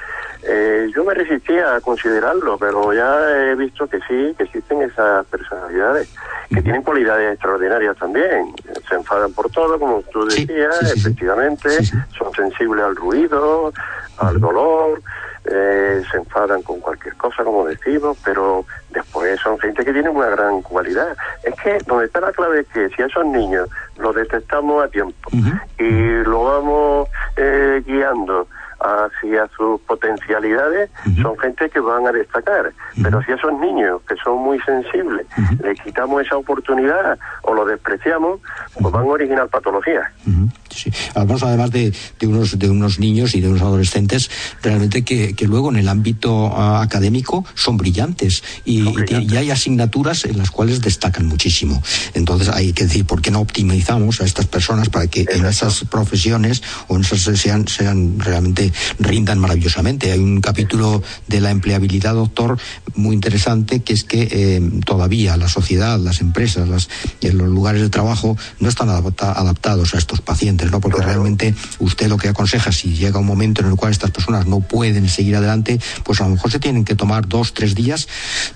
Eh, yo me resistía a considerarlo, pero ya he visto que sí, que existen esas personalidades, que tienen cualidades extraordinarias también. Se enfadan por todo, como tú decías, efectivamente, son sensibles al ruido, al dolor eh, se enfadan con cualquier cosa, como decimos, pero después son gente que tiene una gran cualidad. Es que donde está la clave es que si a esos niños los detectamos a tiempo y lo vamos eh, guiando hacia sus potencialidades, son gente que van a destacar. Pero si a esos niños que son muy sensibles le quitamos esa oportunidad o lo despreciamos, pues van a originar patologías. Sí. Hablamos además de, de, unos, de unos niños y de unos adolescentes realmente que, que luego en el ámbito uh, académico son brillantes y, son brillantes. y, hay asignaturas en las cuales destacan muchísimo. Entonces hay que decir, ¿por qué no optimizamos a estas personas para que Exacto. en esas profesiones o en esas sean, sean realmente rindan maravillosamente? Hay un capítulo de la empleabilidad, doctor, muy interesante, que es que eh, todavía la sociedad, las empresas, las, los lugares de trabajo no están adapta, adaptados a estos pacientes ¿no? Porque claro. realmente usted lo que aconseja, si llega un momento en el cual estas personas no pueden seguir adelante, pues a lo mejor se tienen que tomar dos, tres días,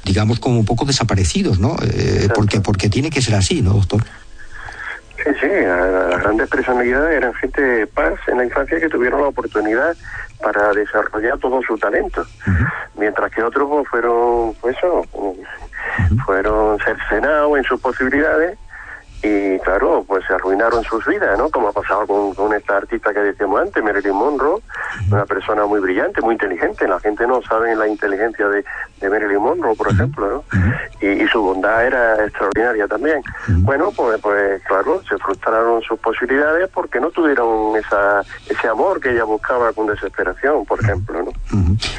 digamos, como un poco desaparecidos, ¿no? Eh, porque, porque tiene que ser así, ¿no, doctor? Sí, sí, las grandes personalidades eran gente de paz en la infancia que tuvieron la oportunidad para desarrollar todo su talento, uh -huh. mientras que otros pues, fueron, pues eso, uh -huh. fueron cercenados en sus posibilidades y claro, pues se arruinaron sus vidas, ¿no? Como ha pasado con, esta artista que decíamos antes, Marilyn Monroe, una persona muy brillante, muy inteligente. La gente no sabe la inteligencia de, Marilyn Monroe, por ejemplo, ¿no? Y, su bondad era extraordinaria también. Bueno, pues, pues claro, se frustraron sus posibilidades porque no tuvieron esa, ese amor que ella buscaba con desesperación, por ejemplo, ¿no?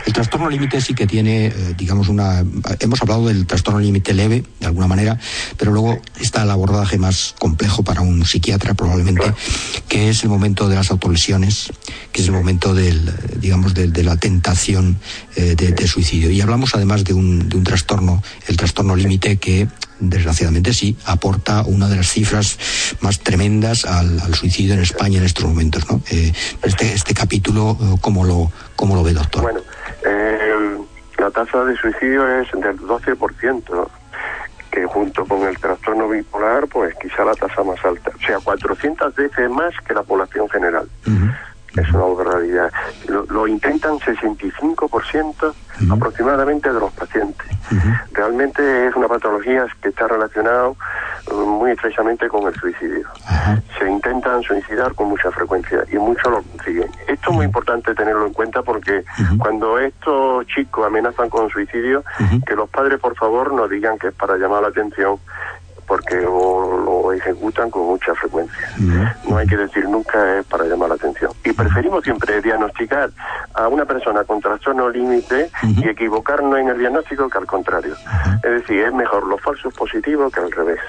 El trastorno límite sí que tiene, eh, digamos, una... Hemos hablado del trastorno límite leve, de alguna manera, pero luego está el abordaje más complejo para un psiquiatra probablemente, que es el momento de las autolesiones, que es el momento del, digamos, de, la tentación eh, de, suicidio. Y hablamos además de un, de un trastorno, el trastorno límite, que desgraciadamente sí, aporta una de las cifras más tremendas al, suicidio en España en estos momentos. ¿no? Eh, este, este capítulo, ¿cómo lo, cómo lo ve, doctor? Bueno, la tasa de suicidio es del 12% que junto con el trastorno bipolar, pues quizá la tasa más alta, o sea, 400 veces más que la población general. Es una realidad. Lo, lo intentan 65% aproximadamente de los pacientes. Realmente es una patología que está relacionada uh, muy estrechamente con el suicidio. Se intentan suicidar con mucha frecuencia y muchos lo consiguen. Esto es muy importante tenerlo en cuenta porque cuando estos chicos amenazan con suicidio, que los padres por favor no digan que es para llamar la atención porque lo, ejecutan con mucha frecuencia. No hay que decir nunca es para llamar la atención. Y preferimos siempre diagnosticar a una persona con trastorno límite y equivocarnos en el diagnóstico que al contrario. Es decir, es mejor los falsos positivos que al revés.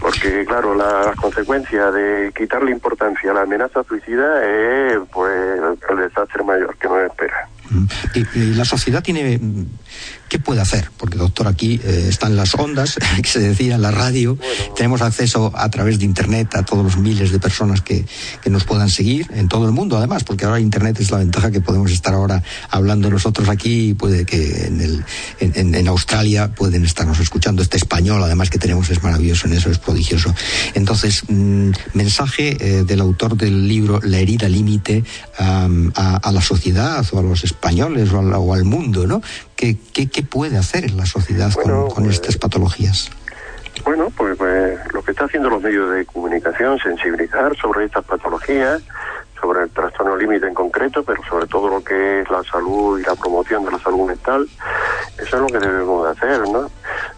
Porque, claro, las consecuencias de quitarle importancia a la amenaza suicida es pues el desastre mayor que nos espera. Y, la sociedad tiene ¿Qué puede hacer? Porque, doctor, aquí eh, están las ondas, que se decía, la radio. Tenemos acceso a través de Internet a todos los miles de personas que, que, nos puedan seguir en todo el mundo, además, porque ahora Internet es la ventaja que podemos estar ahora hablando nosotros aquí. Puede que en, el, en, en Australia pueden estarnos escuchando. Este español, además, que tenemos es maravilloso en eso, es prodigioso. Entonces, mm, mensaje eh, del autor del libro La herida límite a, a, la sociedad o a los españoles o, o al mundo, ¿no? ¿Qué, qué, puede hacer la sociedad con, pues, estas patologías? Bueno, pues, pues, lo que está haciendo los medios de comunicación, sensibilizar sobre estas patologías, sobre el trastorno límite en concreto, pero sobre todo lo que es la salud y la promoción de la salud mental. Eso es lo que debemos de hacer, ¿no?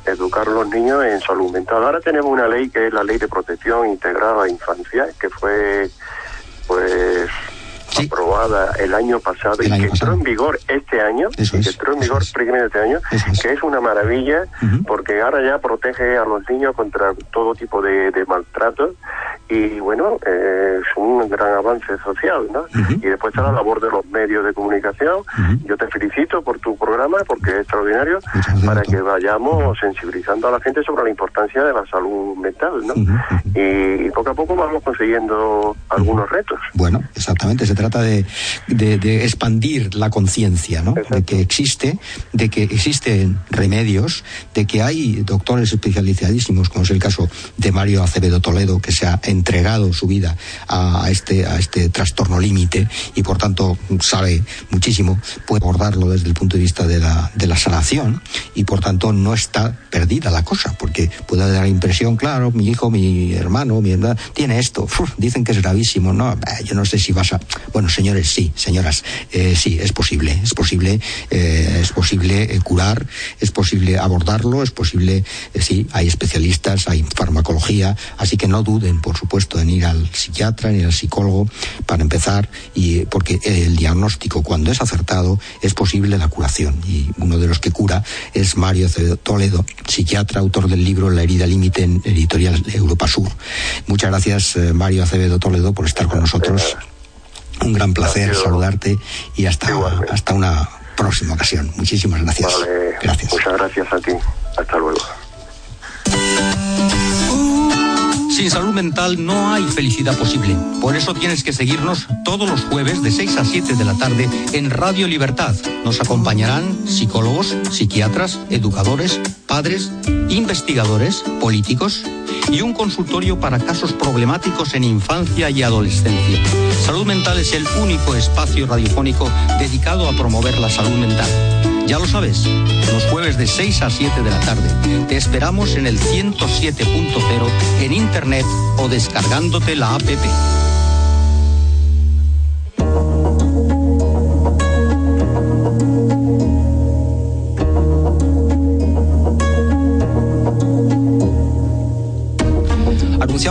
Educar a los niños en salud mental. Ahora tenemos una ley que es la Ley de Protección Integrada a Infancia, que fue, pues, aprobada el año pasado y que entró en vigor este año, que entró en vigor primero este año, que es una maravilla porque ahora ya protege a los niños contra todo tipo de, de maltratos y bueno, eh, es un gran avance social, ¿no? Y después está la labor de los medios de comunicación. Yo te felicito por tu programa porque es extraordinario para que vayamos sensibilizando a la gente sobre la importancia de la salud mental, ¿no? y, poco a poco vamos consiguiendo algunos retos. Bueno, exactamente, se trata de, de, expandir la conciencia, ¿no? De que existe, de que existen remedios, de que hay doctores especializadísimos, como es el caso de Mario Acevedo Toledo, que se ha entregado su vida a, este, a este trastorno límite y por tanto sabe muchísimo, puede abordarlo desde el punto de vista de la, de la sanación y por tanto no está perdida la cosa, porque puede dar la impresión, claro, mi hijo, mi hermano, mi hermana, tiene esto, dicen que es gravísimo, no, yo no sé si vas a... Bueno, señores, sí, señoras, eh, sí, es posible, es posible, eh, es posible curar, es posible abordarlo, es posible, sí, hay especialistas, hay farmacología, así que no duden, por supuesto, en ir al psiquiatra ni al psicólogo para empezar, y porque el diagnóstico, cuando es acertado, es posible la curación. Y uno de los que cura es Mario Toledo, psiquiatra, autor del libro La herida límite en editorial Europa Sur. Muchas gracias, eh, Mario Acevedo Toledo, por estar con nosotros. Un gran placer saludarte y hasta, hasta una próxima ocasión. Muchísimas gracias. gracias. Muchas gracias a ti. Hasta luego. Sin salud mental no hay felicidad posible. Por eso tienes que seguirnos todos los jueves de 6 a 7 de la tarde en Radio Libertad. Nos acompañarán psicólogos, psiquiatras, educadores, padres, investigadores, políticos y un consultorio para casos problemáticos en infancia y adolescencia. Salud Mental es el único espacio radiofónico dedicado a promover la salud mental Ya lo sabes, los jueves de 6 a 7 de la tarde. Te esperamos en el 107.0 en internet o descargándote la app.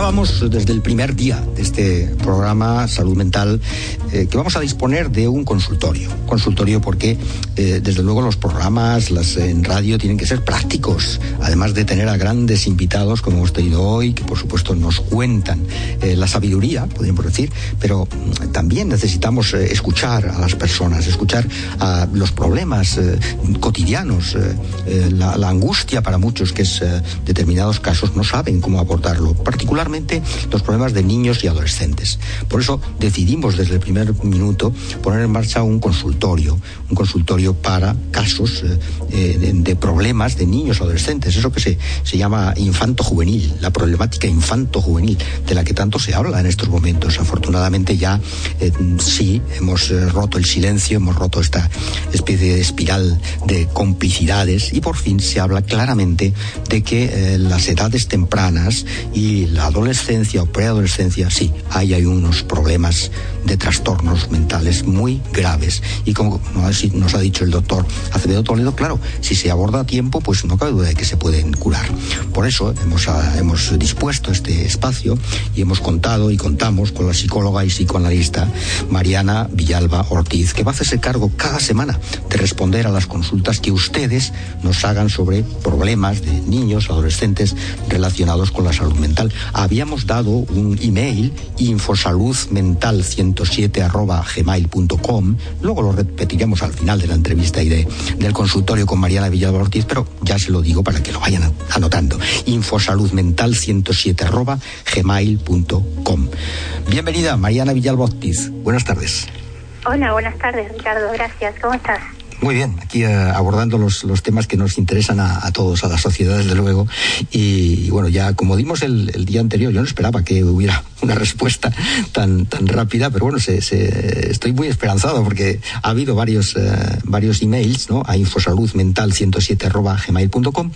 Anunciábamos desde el primer día de este programa Salud Mental eh, que vamos a disponer de un consultorio. Consultorio porque, eh, desde luego, los programas las, en radio tienen que ser prácticos, además de tener a grandes invitados como hemos tenido hoy, que por supuesto nos cuentan eh, la sabiduría, podríamos decir, pero mm, también necesitamos escuchar a las personas, escuchar a los problemas cotidianos, la, la, angustia para muchos que es determinados casos no saben cómo abordarlo, particularmente particularmente los problemas de niños y adolescentes. Por eso decidimos desde el primer minuto poner en marcha un consultorio, un consultorio para casos eh, eh, de, problemas de niños y adolescentes, eso que se, se llama infanto-juvenil, la problemática infanto-juvenil, de la que tanto se habla en estos momentos. Afortunadamente ya eh, sí hemos roto el silencio, hemos roto esta especie de espiral de complicidades y por fin se habla claramente de que las edades tempranas y la adolescencia o preadolescencia, sí, ahí hay unos problemas de trastornos mentales muy graves. Y como nos ha dicho el doctor Acevedo Toledo, claro, si se aborda a tiempo, pues no cabe duda de que se pueden curar. Por eso hemos, ah, hemos dispuesto este espacio y hemos contado y contamos con la psicóloga y psicoanalista Mariana Villalba Ortiz, que va a hacerse cargo cada semana de responder a las consultas que ustedes nos hagan sobre problemas de niños, adolescentes relacionados con la salud mental habíamos dado un email infosaludmental107 luego lo repetiremos al final de la entrevista y de, del consultorio con Mariana Villalba Ortiz, pero ya se lo digo para que lo vayan anotando, infosaludmental107 gmail.com. Bienvenida, Mariana Villalba Ortiz. Buenas tardes. Hola, buenas tardes, Ricardo. Gracias. ¿Cómo estás? Muy bien, aquí eh, abordando los, los, temas que nos interesan a, todos, a la sociedad, desde luego. Y, bueno, ya como dimos el, el, día anterior, yo no esperaba que hubiera una respuesta tan, tan rápida, pero bueno, se, se, estoy muy esperanzado porque ha habido varios, eh, varios emails ¿no? a infosaludmental107 gmail.com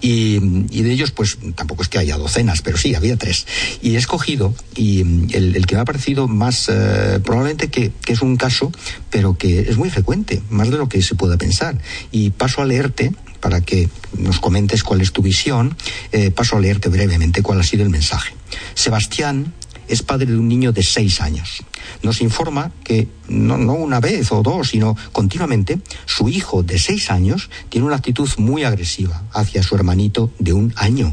y, y de ellos, pues tampoco es que haya docenas, pero sí, había tres. Y he escogido, y el, el que me ha parecido más, eh, probablemente que, que es un caso, pero que es muy frecuente, más de lo que se pueda pensar. Y paso a leerte para que nos comentes cuál es tu visión, eh, paso a leerte brevemente cuál ha sido el mensaje. Sebastián es padre de un niño de seis años. Nos informa que no, no, una vez o dos, sino continuamente, su hijo de seis años tiene una actitud muy agresiva hacia su hermanito de un año.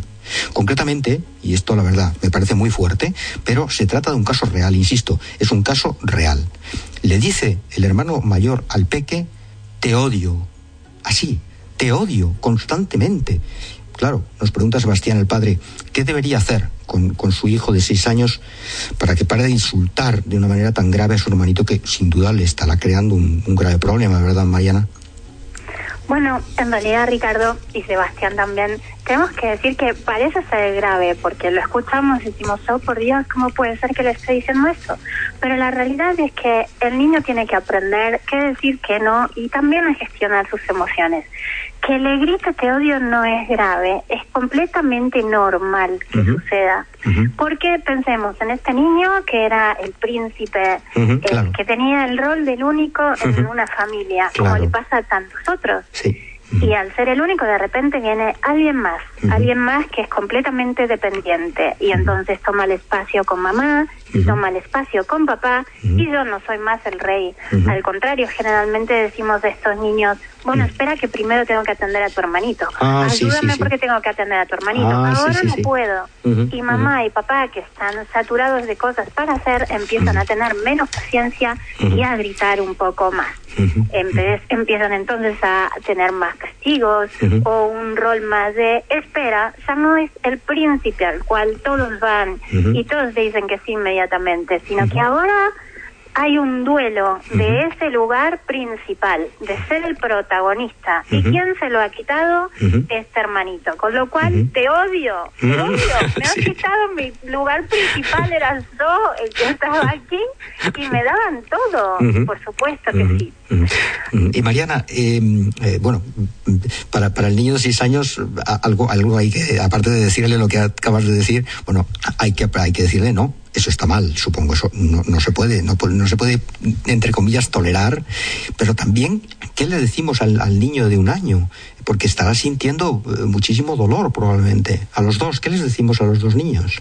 Concretamente, y esto la verdad me parece muy fuerte, pero se trata de un caso real, insisto, es un caso real. Le dice el hermano mayor al peque, te odio, así, te odio constantemente. Claro, nos pregunta Sebastián el padre, ¿qué debería hacer con, con, su hijo de seis años para que pare de insultar de una manera tan grave a su hermanito que sin duda le estará creando un, grave problema, ¿verdad, Mariana? Bueno, en realidad Ricardo y Sebastián también, tenemos que decir que parece ser grave, porque lo escuchamos y decimos, oh por Dios, ¿cómo puede ser que le esté diciendo eso? Pero la realidad es que el niño tiene que aprender qué decir, qué no, y también a gestionar sus emociones que le grite te odio no es grave, es completamente normal que suceda. Porque pensemos en este niño que era el príncipe, que tenía el rol del único en una familia, como le pasa a tantos otros. Y al ser el único, de repente viene alguien más, alguien más que es completamente dependiente. Y entonces toma el espacio con mamá, y toma el espacio con papá, y yo no soy más el rey. Al contrario, generalmente decimos de estos niños, bueno, espera que primero tengo que atender a tu hermanito. Ah, Ayúdame porque tengo que atender a tu hermanito. Ah, Ahora no puedo. y mamá y papá, que están saturados de cosas para hacer, empiezan a tener menos paciencia y a gritar un poco más. empiezan entonces a tener más castigos o un rol más de espera, ya no es el príncipe al cual todos van y todos dicen que sí inmediatamente, sino que ahora hay un duelo de ese lugar principal, de ser el protagonista. ¿Y quién se lo ha quitado? Este hermanito. Con lo cual, te odio, te odio. Me has quitado mi lugar principal, eras yo el que estaba aquí y me daban todo. Por supuesto que sí. Y Mariana, em, eh, bueno, para, para el niño de seis años, algo, algo hay que, aparte de decirle lo que acabas de decir, bueno, hay que, hay que decirle no eso está mal, supongo, eso no, no se puede, no, no, se puede, entre comillas, tolerar, pero también, ¿qué le decimos al, al niño de un año? Porque estará sintiendo eh, muchísimo dolor probablemente. A los dos, ¿qué les decimos a los dos niños?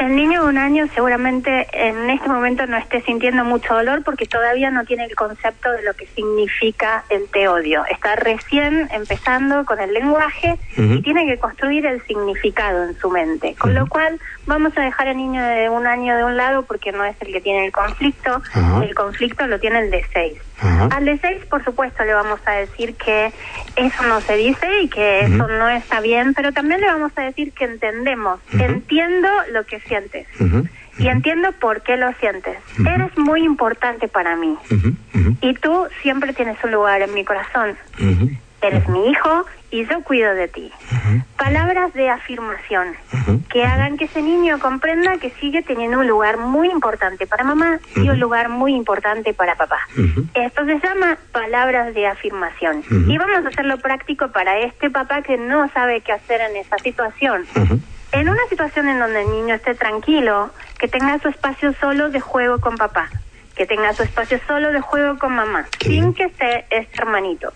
El niño de un año seguramente en este momento no esté sintiendo mucho dolor porque todavía no tiene el concepto de lo que significa el te odio. Está recién empezando con el lenguaje y tiene que construir el significado en su mente. Con lo cual vamos a dejar al niño de un año de un lado porque no es el que tiene el conflicto. El conflicto lo tiene el de seis. Al de seis, por supuesto, le vamos a decir que eso no se dice y que eso no está bien, pero también le vamos a decir que entendemos, entiendo lo que sientes y entiendo por qué lo sientes. Eres muy importante para mí y tú siempre tienes un lugar en mi corazón. Eres mi hijo y yo cuido de ti. Palabras de afirmación. Que hagan que ese niño comprenda que sigue teniendo un lugar muy importante para mamá y un lugar muy importante para papá. Esto se llama palabras de afirmación. Y vamos a hacerlo práctico para este papá que no sabe qué hacer en esa situación. En una situación en donde el niño esté tranquilo, que tenga su espacio solo de juego con papá, que tenga su espacio solo de juego con mamá, sin que esté este hermanito.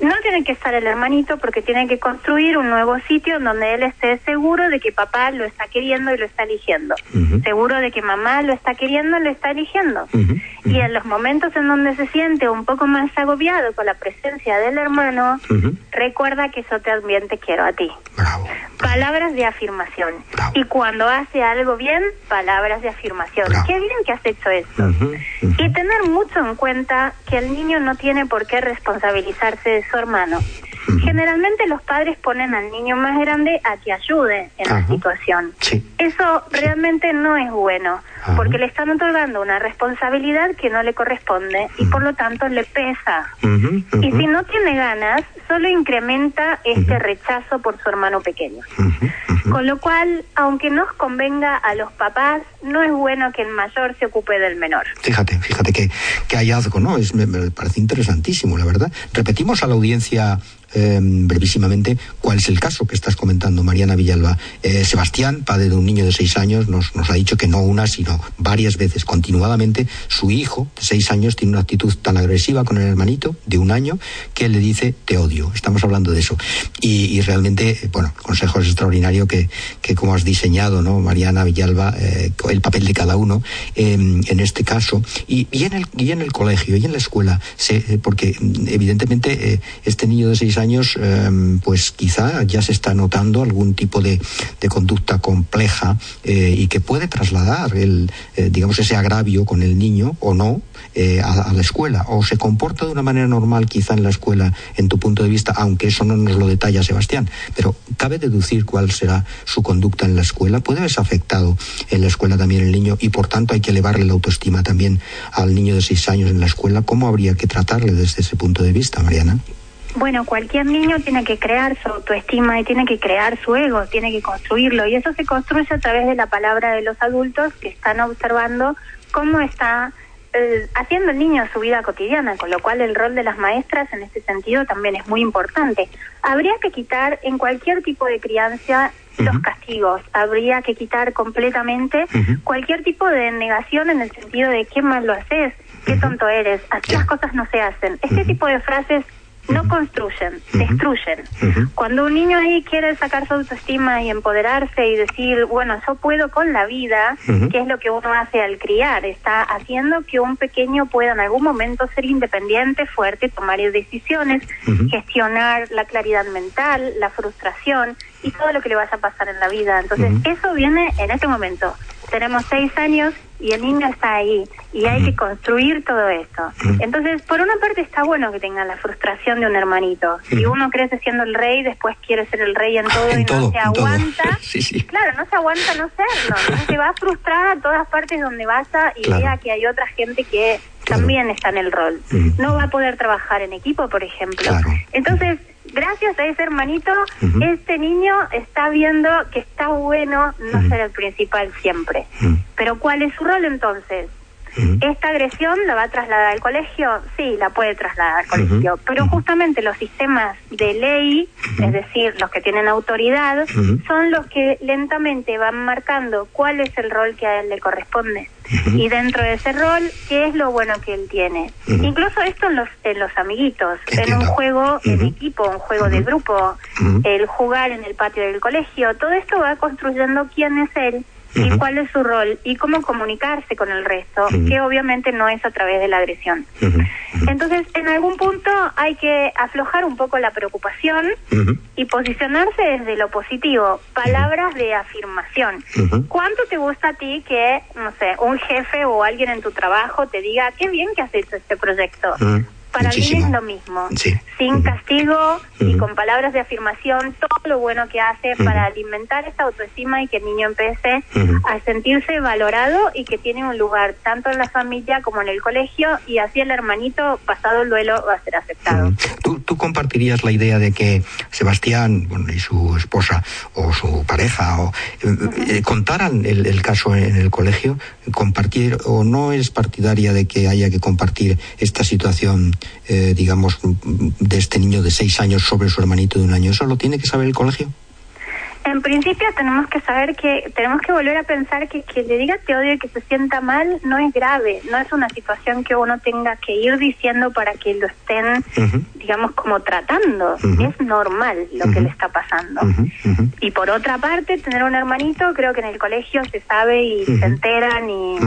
No tiene que estar el hermanito porque tiene que construir un nuevo sitio donde él esté seguro de que papá lo está queriendo y lo está eligiendo. Seguro de que mamá lo está queriendo y lo está eligiendo. Y en los momentos en donde se siente un poco más agobiado con la presencia del hermano, recuerda que yo también te quiero a ti. Palabras de afirmación. Y cuando hace algo bien, palabras de afirmación. Qué bien que has hecho esto. Y tener mucho en cuenta que el niño no tiene por qué responsabilizar de su hermano. Generalmente los padres ponen al niño más grande a que ayude en la situación. Eso realmente no es bueno, porque le están otorgando una responsabilidad que no le corresponde y por lo tanto le pesa. Y si no tiene ganas, solo incrementa este rechazo por su hermano pequeño. Con lo cual, aunque nos convenga a los papás, no es bueno que el mayor se ocupe del menor. Fíjate, fíjate que, que hallazgo, ¿no? Es, me, me parece interesantísimo, la verdad. Repetimos a la audiencia eh, brevísimamente cuál es el caso que estás comentando, Mariana Villalba. Eh, Sebastián, padre de un niño de seis años, nos, nos ha dicho que no una, sino varias veces, continuadamente, su hijo de seis años tiene una actitud tan agresiva con el hermanito de un año que le dice te odio. Estamos hablando de eso. Y, realmente, bueno, el consejo extraordinario que, que como has diseñado, ¿no, Mariana Villalba, eh, el papel de cada uno em, en este caso. Y, y, en el, y en el colegio y en la escuela, se, eh, porque evidentemente eh, este niño de seis años, eh, pues quizá ya se está notando algún tipo de, conducta compleja eh, y que puede trasladar el, eh, digamos, ese agravio con el niño o no a, a, la escuela. O se comporta de una manera normal quizá en la escuela, en tu punto de vista, aunque eso no nos lo detalla Sebastián. Pero cabe deducir cuál será su conducta en la escuela. Puede haberse afectado en la escuela también el niño y por tanto hay que elevarle la autoestima también al niño de seis años en la escuela. ¿Cómo habría que tratarle desde ese punto de vista, Mariana? Bueno, cualquier niño tiene que crear su autoestima y tiene que crear su ego, tiene que construirlo y eso se construye a través de la palabra de los adultos que están observando cómo está eh, haciendo el niño su vida cotidiana, con lo cual el rol de las maestras en este sentido también es muy importante. Habría que quitar en cualquier tipo de crianza uh -huh. los castigos, habría que quitar completamente uh -huh. cualquier tipo de negación en el sentido de qué mal lo haces, qué tonto eres, así las cosas no se hacen. Este tipo de frases no construyen, destruyen. Cuando un niño ahí quiere sacar su autoestima y empoderarse y decir, bueno, yo puedo con la vida, que es lo que uno hace al criar, está haciendo que un pequeño pueda en algún momento ser independiente, fuerte, tomar decisiones, gestionar la claridad mental, la frustración y todo lo que le vaya a pasar en la vida. Entonces, eso viene en este momento. Tenemos seis años y el niño está ahí y hay que construir todo esto. Entonces, por una parte está bueno que tengan la frustración de un hermanito. Si uno crece siendo el rey, después quiere ser el rey en todo y no se aguanta. Claro, no se aguanta no serlo. Se va a frustrar a todas partes donde vaya y vea que hay otra gente que también está en el rol. No va a poder trabajar en equipo, por ejemplo. Entonces, gracias a ese hermanito, este niño está viendo que está bueno no ser el principal siempre. Pero ¿cuál es su rol entonces? ¿Esta agresión la va a trasladar al colegio? Sí, la puede trasladar al colegio, pero justamente los sistemas de ley, es decir, los que tienen autoridad, son los que lentamente van marcando cuál es el rol que a él le corresponde. Y dentro de ese rol, ¿qué es lo bueno que él tiene? Incluso esto en los, en los amiguitos, en un juego en equipo, un juego de grupo, el jugar en el patio del colegio, todo esto va construyendo quién es él y cuál es su rol y cómo comunicarse con el resto, que obviamente no es a través de la agresión. Entonces, en algún punto hay que aflojar un poco la preocupación y posicionarse desde lo positivo, palabras de afirmación. ¿Cuánto te gusta a ti que, no sé, un jefe o alguien en tu trabajo te diga, qué bien que has hecho este proyecto? Para mí es lo mismo. Sin castigo y con palabras de afirmación, todo lo bueno que hace para alimentar esa autoestima y que el niño empiece a sentirse valorado y que tiene un lugar tanto en la familia como en el colegio y así el hermanito, pasado el duelo, va a ser aceptado. ¿Tú, ¿Tú, compartirías la idea de que Sebastián y su esposa o su pareja o, eh, eh, contaran el, el caso en el colegio? ¿Compartir o no es partidaria de que haya que compartir esta situación eh, digamos, de este niño de seis años sobre su hermanito de un año. ¿Eso lo tiene que saber el colegio? En principio tenemos que saber que tenemos que volver a pensar que que le diga te odio y que se sienta mal no es grave, no es una situación que uno tenga que ir diciendo para que lo estén, digamos, como tratando. Es normal lo que le está pasando. Y por otra parte, tener un hermanito, creo que en el colegio se sabe y se enteran y,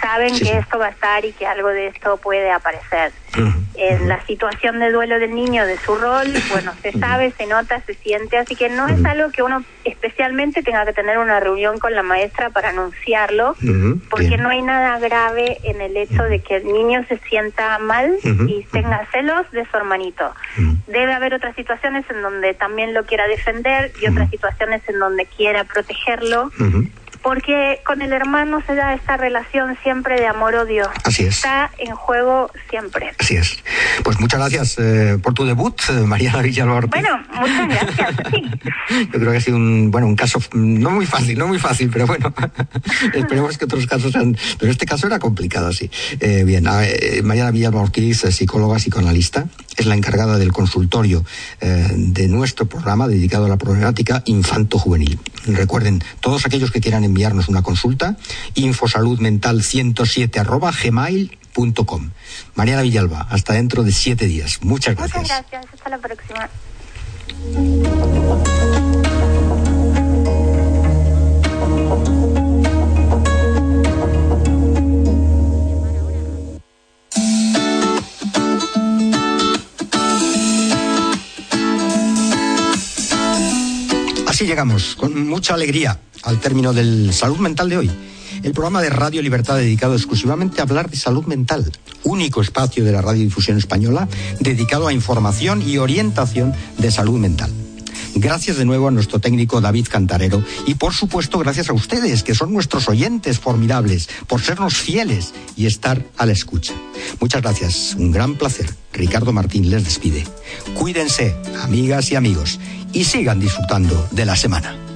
saben que esto va a estar y que algo de esto puede aparecer. En la situación de duelo del niño, de su rol, bueno, se sabe, se nota, se siente, así que no es algo que uno especialmente tenga que tener una reunión con la maestra para anunciarlo, porque no hay nada grave en el hecho de que el niño se sienta mal y tenga celos de su hermanito. Debe haber otras situaciones en donde también lo quiera defender y otras situaciones en donde quiera protegerlo porque con el hermano se da esta relación siempre de amor-odio. Así es. Está en juego siempre. Así es. Pues muchas gracias eh, por tu debut, eh, Mariana Villalba Bueno, muchas gracias. Yo creo que ha sido un, bueno, un caso no muy fácil, no muy fácil, pero bueno, esperemos que otros casos sean... Pero este caso era complicado, sí. Eh, bien, Mariana Villalba Ortiz, psicóloga, psicoanalista, es la encargada del consultorio de nuestro programa dedicado a la problemática infanto-juvenil. Recuerden, todos aquellos que quieran enviarnos una consulta, infosaludmental107 arroba gmail.com. Mariana Villalba, hasta dentro de siete días. Muchas gracias. Muchas gracias, hasta la próxima. Así llegamos, con mucha alegría, al término del Salud Mental de hoy. El programa de Radio Libertad dedicado exclusivamente a hablar de salud mental, único espacio de la radiodifusión española dedicado a información y orientación de salud mental. Gracias de nuevo a nuestro técnico David Cantarero y por supuesto gracias a ustedes, que son nuestros oyentes formidables, por sernos fieles y estar a la escucha. Muchas gracias, un gran placer. Ricardo Martín les despide. Cuídense, amigas y amigos, y sigan disfrutando de la semana.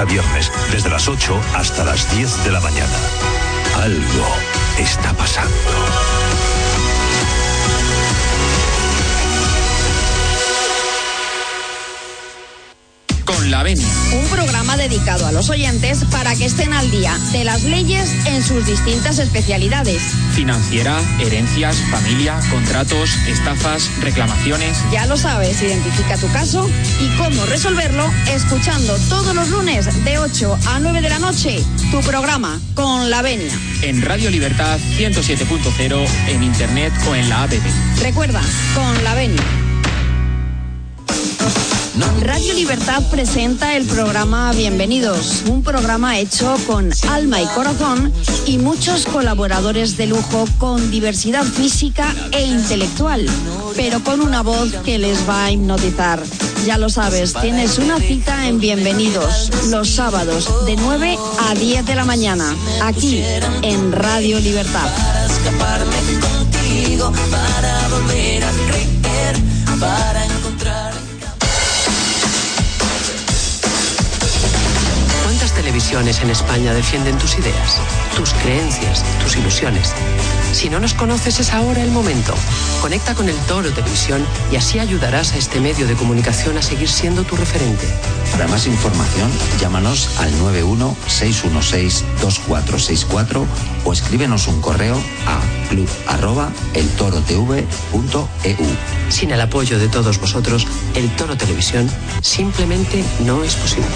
A viernes, desde las 8 hasta las 10 de la mañana. Algo está pasando. Con la Venia. Un programa dedicado a los oyentes para que estén al día de las leyes en sus distintas especialidades. Financiera, herencias, familia, contratos, estafas, reclamaciones. Ya lo sabes, identifica tu caso y cómo resolverlo escuchando todos los lunes de 8 a 9 de la noche tu programa con la Venia. En Radio Libertad 107.0, en internet o en la app. Recuerda, con la Venia. Radio Libertad presenta el programa Bienvenidos, un programa hecho con alma y corazón y muchos colaboradores de lujo con diversidad física e intelectual, pero con una voz que les va a hipnotizar. Ya lo sabes, tienes una cita en Bienvenidos los sábados de 9 a 10 de la mañana, aquí en Radio Libertad. Para escaparme contigo, para volver a para televisiones en España defienden tus ideas, tus creencias, tus ilusiones? Si no nos conoces es ahora el momento. Conecta con el Toro Televisión y así ayudarás a este medio de comunicación a seguir siendo tu referente. Para más información, llámanos al 91-616-2464 o escríbenos un correo a club.eltorotv.eu. Sin el apoyo de todos vosotros, el Toro Televisión simplemente no es posible.